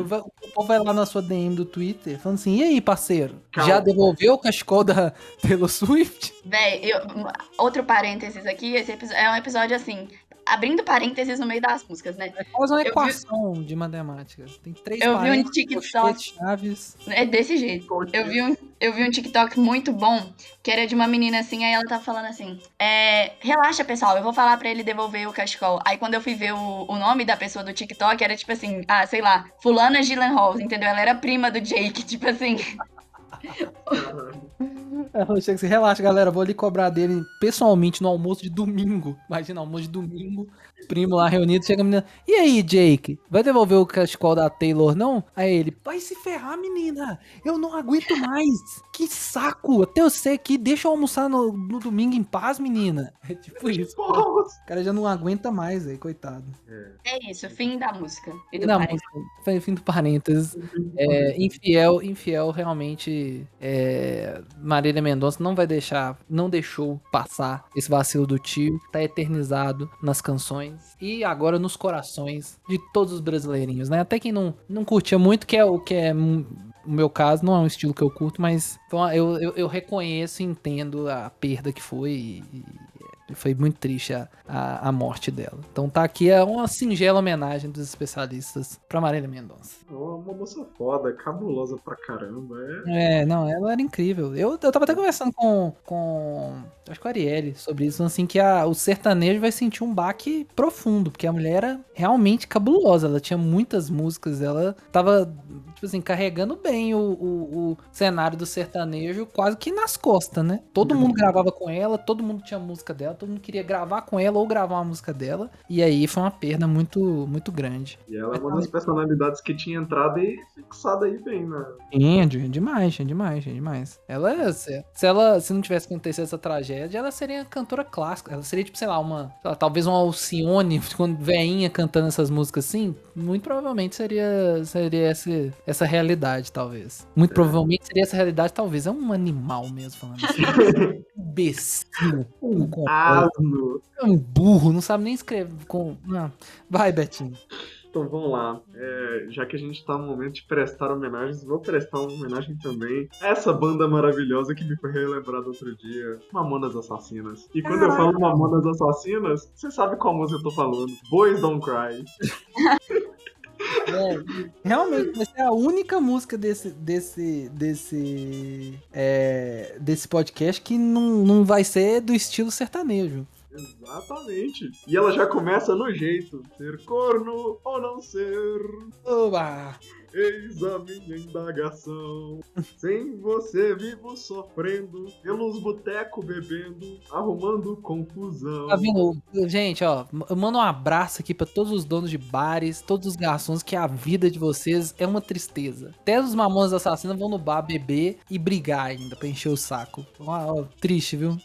A: vai- O povo vai lá na sua DM do Twitter falando assim: e aí, parceiro?
C: Calma.
A: Já devolveu o cachecol da Taylor Swift?
D: Véi, eu- outro parênteses aqui, esse episo- é um episódio assim, abrindo parênteses no meio das músicas, né?
A: É quase uma
D: Eu vi-
A: equação de matemática. Tem três
D: Eu vi um TikTok.
A: chaves.
D: É desse jeito. Eu vi, um, eu vi um TikTok muito bom, que era de uma menina assim, aí ela tava falando assim: é, relaxa, pessoal, eu vou falar pra ele devolver o cachecol. Aí quando eu fui ver o, o nome da pessoa do TikTok, era tipo assim, ah, sei lá, Fulana Gyllenhaal, entendeu? Ela era prima do Jake, tipo assim.
A: Assim: relaxa, galera, vou ali cobrar dele pessoalmente no almoço de domingo. Imagina, almoço de domingo, primo lá reunido, chega a menina: e aí, Jake? Vai devolver o cachecol da Taylor, não? Aí ele: vai se ferrar, menina, eu não aguento mais. Que saco, até eu sei aqui, deixa eu almoçar no, no domingo em paz, menina. É tipo isso. O cara já não aguenta mais aí, coitado.
D: É isso, fim da música.
A: Na
D: parênteses.
A: música, fim do parênteses. É, infiel, infiel realmente é, Marília Mendonça não vai deixar, não deixou passar esse vacilo do tio, tá eternizado nas canções e agora nos corações de todos os brasileirinhos, né? Até quem não, não curtia muito, que é o que é o meu caso, não é um estilo que eu curto, mas uma- eu, eu, eu reconheço e entendo a perda que foi e foi muito triste a, a, a morte dela. Então tá aqui é uma singela homenagem dos especialistas pra Marília Mendonça.
C: É Uma, moça foda, cabulosa pra caramba. É.
A: É, não, ela era incrível. Eu, eu tava até conversando com, com acho que a Arielle sobre isso, assim, que a, o sertanejo vai sentir um baque profundo, porque a mulher era realmente cabulosa. Ela tinha muitas músicas, ela tava, tipo assim, carregando bem o, o, o cenário do sertanejo quase que nas costas, né? Todo mundo gravava com ela, todo mundo tinha música dela, todo mundo queria gravar com ela ou gravar uma música dela. E aí foi uma perda muito, muito grande.
C: E ela é uma das personalidades que tinha entrado e fixado aí bem, né?
A: Sim, é de- demais, é demais, é demais. Ela, é- se, se ela, se não tivesse acontecido essa tragédia, ela seria cantora clássica. Ela seria, tipo, sei lá, uma, sei lá, talvez uma Alcione, quando veinha cantando essas músicas assim, muito provavelmente seria, seria essa, essa realidade, talvez. Muito provavelmente seria essa realidade, talvez. É um animal mesmo, falando assim. um imbecil. Um,
C: Asno.
A: é um burro, não sabe nem escrever com... Não. Vai, Betinho.
C: Então vamos lá. É, já que a gente tá no momento de prestar homenagens, vou prestar uma homenagem também a essa banda maravilhosa que me foi relembrada outro dia, Mamonas Assassinas. E quando eu falo Mamonas Assassinas, você sabe qual música eu tô falando. Boys Don't Cry.
A: É, realmente, vai ser a única música desse, desse, desse, é, desse podcast que não, não vai ser do estilo sertanejo.
C: Exatamente. E ela já começa no jeito. Ser corno ou não ser.
A: Oba!
C: Eis a minha indagação. Sem você vivo sofrendo, pelos botecos bebendo, arrumando confusão.
A: Tá? Gente, ó, eu mando um abraço aqui pra todos os donos de bares, todos os garçons, que a vida de vocês é uma tristeza. Até os mamonas assassinos vão no bar beber e brigar ainda pra encher o saco. Ó, ó, triste, viu?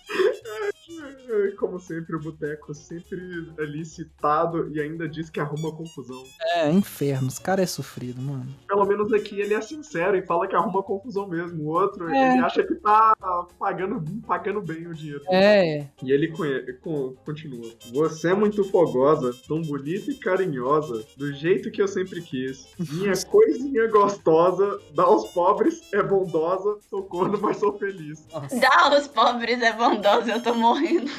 C: É, Como sempre, o boteco sempre ali citado e ainda diz que arruma confusão.
A: É, inferno. Os caras é sofrido, mano.
C: Pelo menos aqui ele é sincero e fala que arruma confusão mesmo. O outro,
A: É.
C: ele acha que tá pagando, pagando bem o dinheiro.
A: É,
C: E ele continua. Você é muito fogosa, tão bonita e carinhosa, do jeito que eu sempre quis. Minha coisinha gostosa, dá aos pobres, é bondosa, sou corno, mas sou feliz.
A: nossa.
D: Dá aos pobres é bondoso, eu tô morrendo.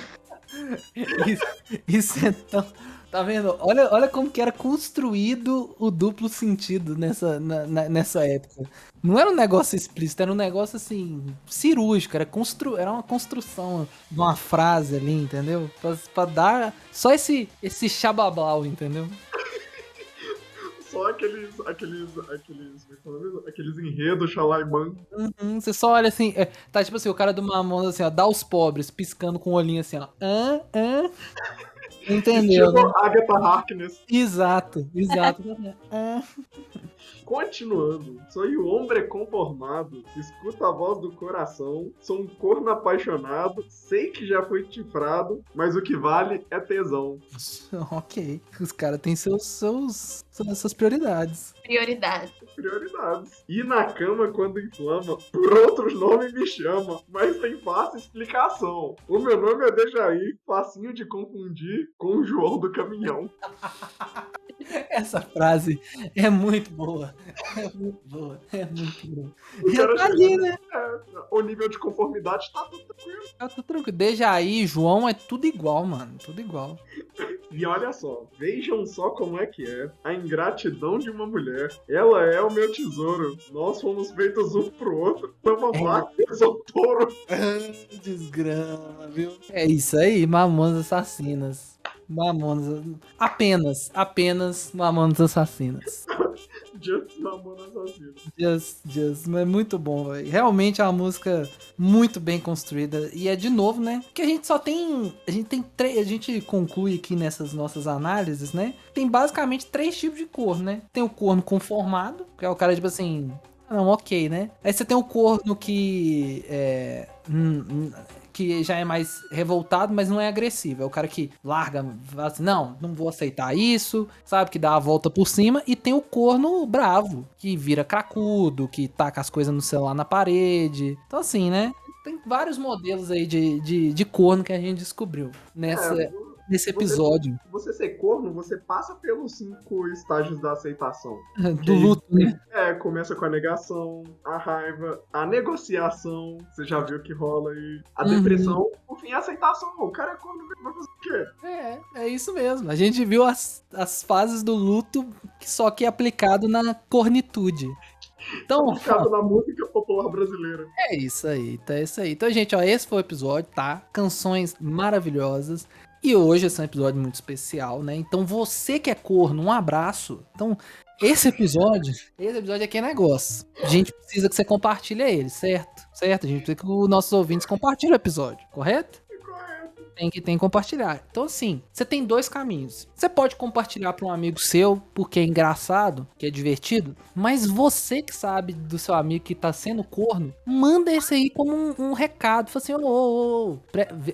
A: Isso, isso é tão. Tá vendo? Olha, olha como que era construído o duplo sentido nessa, na- na- nessa época. Não era um negócio explícito, era um negócio assim, cirúrgico, era, constru, era uma construção de uma frase ali, entendeu? Pra, pra dar só esse, esse chabablau, entendeu?
C: Só aqueles, aqueles, aqueles, é mesmo? aqueles enredos xalaimã.
A: Uhum, você só olha assim, é, tá tipo assim, o cara do Mamonas assim, ó, dá aos pobres, piscando com o olhinho assim, ó. Hã? Hã? Entendeu, né?
C: Agatha Harkness.
A: Exato, exato. Hã?
C: Continuando, sou o homem conformado, escuta a voz do coração, sou um corno apaixonado, sei que já foi chifrado, mas o que vale é tesão.
A: Ok. Os caras têm seus, seus, suas suas prioridades.
D: Prioridade.
C: Prioridades. E na cama quando inflama, por outros nomes me chama, mas tem fácil explicação. O meu nome é Dejaí, facinho de confundir com o João do Caminhão.
A: Essa frase é muito boa. É muito boa. É muito boa.
C: O
A: tá ali, né?
C: É, o nível de conformidade tá tudo tranquilo.
A: Tá tudo tranquilo. Desde aí, João, é tudo igual, mano. Tudo igual.
C: E olha só, vejam só como é que é a ingratidão de uma mulher. Ela é o meu tesouro. Nós fomos feitos um pro outro. Tamo
A: É.
C: eu sou touro.
A: Desgrama, viu? É isso aí, Mamonas Assassinas. Mamonas. Apenas, apenas Mamonas Assassinas.
C: Just Mamona Assassina.
A: Just, just, é muito bom, velho. Realmente é uma música muito bem construída. E é de novo, né? Que a gente só tem. A gente tem três. A gente conclui aqui nessas nossas análises, né? Tem basicamente três tipos de corno, né? Tem o corno conformado, que é o cara, tipo assim. Não, ok, né? Aí você tem o corno que. É. que já é mais revoltado, mas não é agressivo. É o cara que larga, assim, não, não vou aceitar isso, sabe? Que dá a volta por cima. E tem o corno bravo, que vira cracudo, que taca as coisas no celular na parede. Então, assim, né? Tem vários modelos aí de, de, de corno que a gente descobriu nessa,
C: É,
A: nesse episódio
C: Você ser corno, você passa pelos cinco estágios da aceitação.
A: do luto, né?
C: É, começa com a negação, a raiva, a negociação, você já viu que rola aí, a
A: Uhum.
C: depressão, por fim, a aceitação. O cara é corno, vai fazer o quê?
A: É, é isso mesmo. A gente viu as, as fases do luto, que só que é aplicado na cornitude. Então,
C: Aplicado na música popular brasileira.
A: é isso aí, tá? É isso aí. Então, gente, ó, esse foi o episódio, tá? Canções maravilhosas. E hoje esse é um episódio muito especial, né? Então, você que é corno, um abraço. Então, esse episódio, esse episódio aqui é negócio. A gente precisa que você compartilhe ele, certo? Certo? A gente precisa que os nossos ouvintes compartilhem o episódio, correto? Tem que, tem que compartilhar. Então, assim, você tem dois caminhos. Você pode compartilhar para um amigo seu, porque é engraçado, que é divertido, mas você que sabe do seu amigo que tá sendo corno, manda esse aí como um, um recado. Fala assim, ô, ô, ô,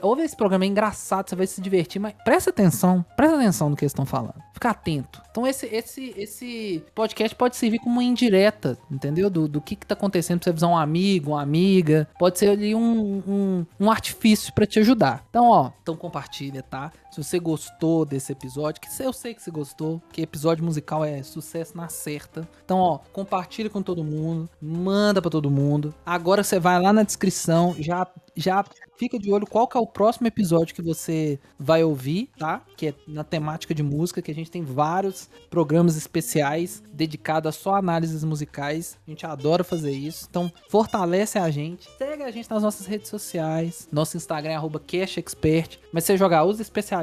A: ouve esse programa, é engraçado, você vai se divertir, mas presta atenção, presta atenção no que eles estão falando. Fica atento. Então, esse, esse, esse podcast pode servir como uma indireta, entendeu? Do, do que, que tá acontecendo pra você avisar um amigo, uma amiga. Pode ser ali um, um, um artifício pra te ajudar. Então, ó, então compartilha, tá? Se você gostou desse episódio, que eu sei que você gostou, que episódio musical é sucesso na certa. Então, ó, compartilha com todo mundo, manda pra todo mundo. Agora você vai lá na descrição, já já fica de olho qual que é o próximo episódio que você vai ouvir, tá? Que é na temática de música, que a gente tem vários programas especiais dedicados a só análises musicais. A gente adora fazer isso. Então, fortalece a gente. Segue a gente nas nossas redes sociais. Nosso Instagram é CashExpert. Mas você jogar os especialistas,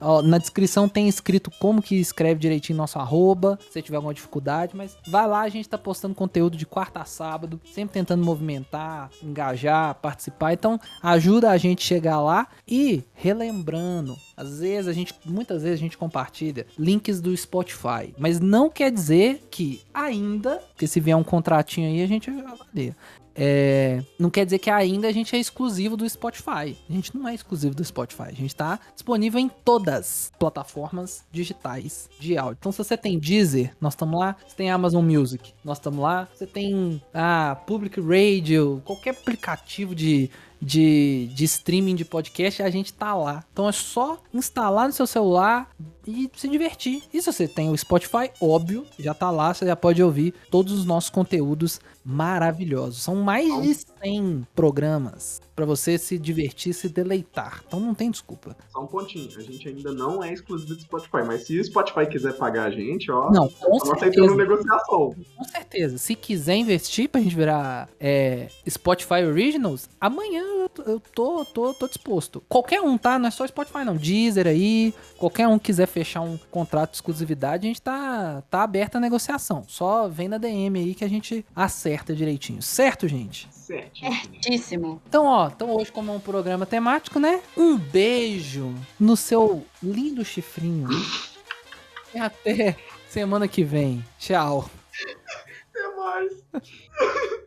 A: ó, na descrição tem escrito como que escreve direitinho nosso arroba, se tiver alguma dificuldade, mas vai lá, a gente tá postando conteúdo de quarta a sábado, sempre tentando movimentar, engajar, participar. Então, ajuda a gente chegar lá e relembrando, às vezes a gente, muitas vezes a gente compartilha links do Spotify, mas não quer dizer que ainda, porque se vier um contratinho aí a gente. É, não quer dizer que ainda a gente é exclusivo do Spotify. A gente não é exclusivo do Spotify. A gente tá disponível em todas as plataformas digitais de áudio. Então, se você tem Deezer, nós estamos lá. Você tem Amazon Music, nós estamos lá. Você tem a Public Radio, qualquer aplicativo de, de, de streaming de podcast, a gente tá lá. Então é só instalar no seu celular e se divertir. E se você tem o Spotify, óbvio, já tá lá, você já pode ouvir todos os nossos conteúdos maravilhosos. São mais de 100 programas para você se divertir, se deleitar. Então não tem desculpa.
C: Só um pontinho, a gente ainda não é exclusivo do Spotify, mas se o Spotify quiser pagar a gente, ó,
A: Não, com
C: nós
A: certeza.
C: negociação.
A: Com certeza. Se quiser investir pra gente virar é, Spotify Originals, amanhã eu, tô- tô, tô, disposto. Qualquer um, tá? Não é só Spotify, não. Deezer aí. Qualquer um quiser fechar um contrato de exclusividade, a gente tá, tá aberto a negociação. Só vem na DM aí que a gente acerta direitinho. Certo, gente?
C: Certo.
D: Certíssimo.
A: Então, ó, então hoje, como é um programa temático, né? Um beijo no seu lindo chifrinho. E até semana que vem. Tchau.
C: Até mais.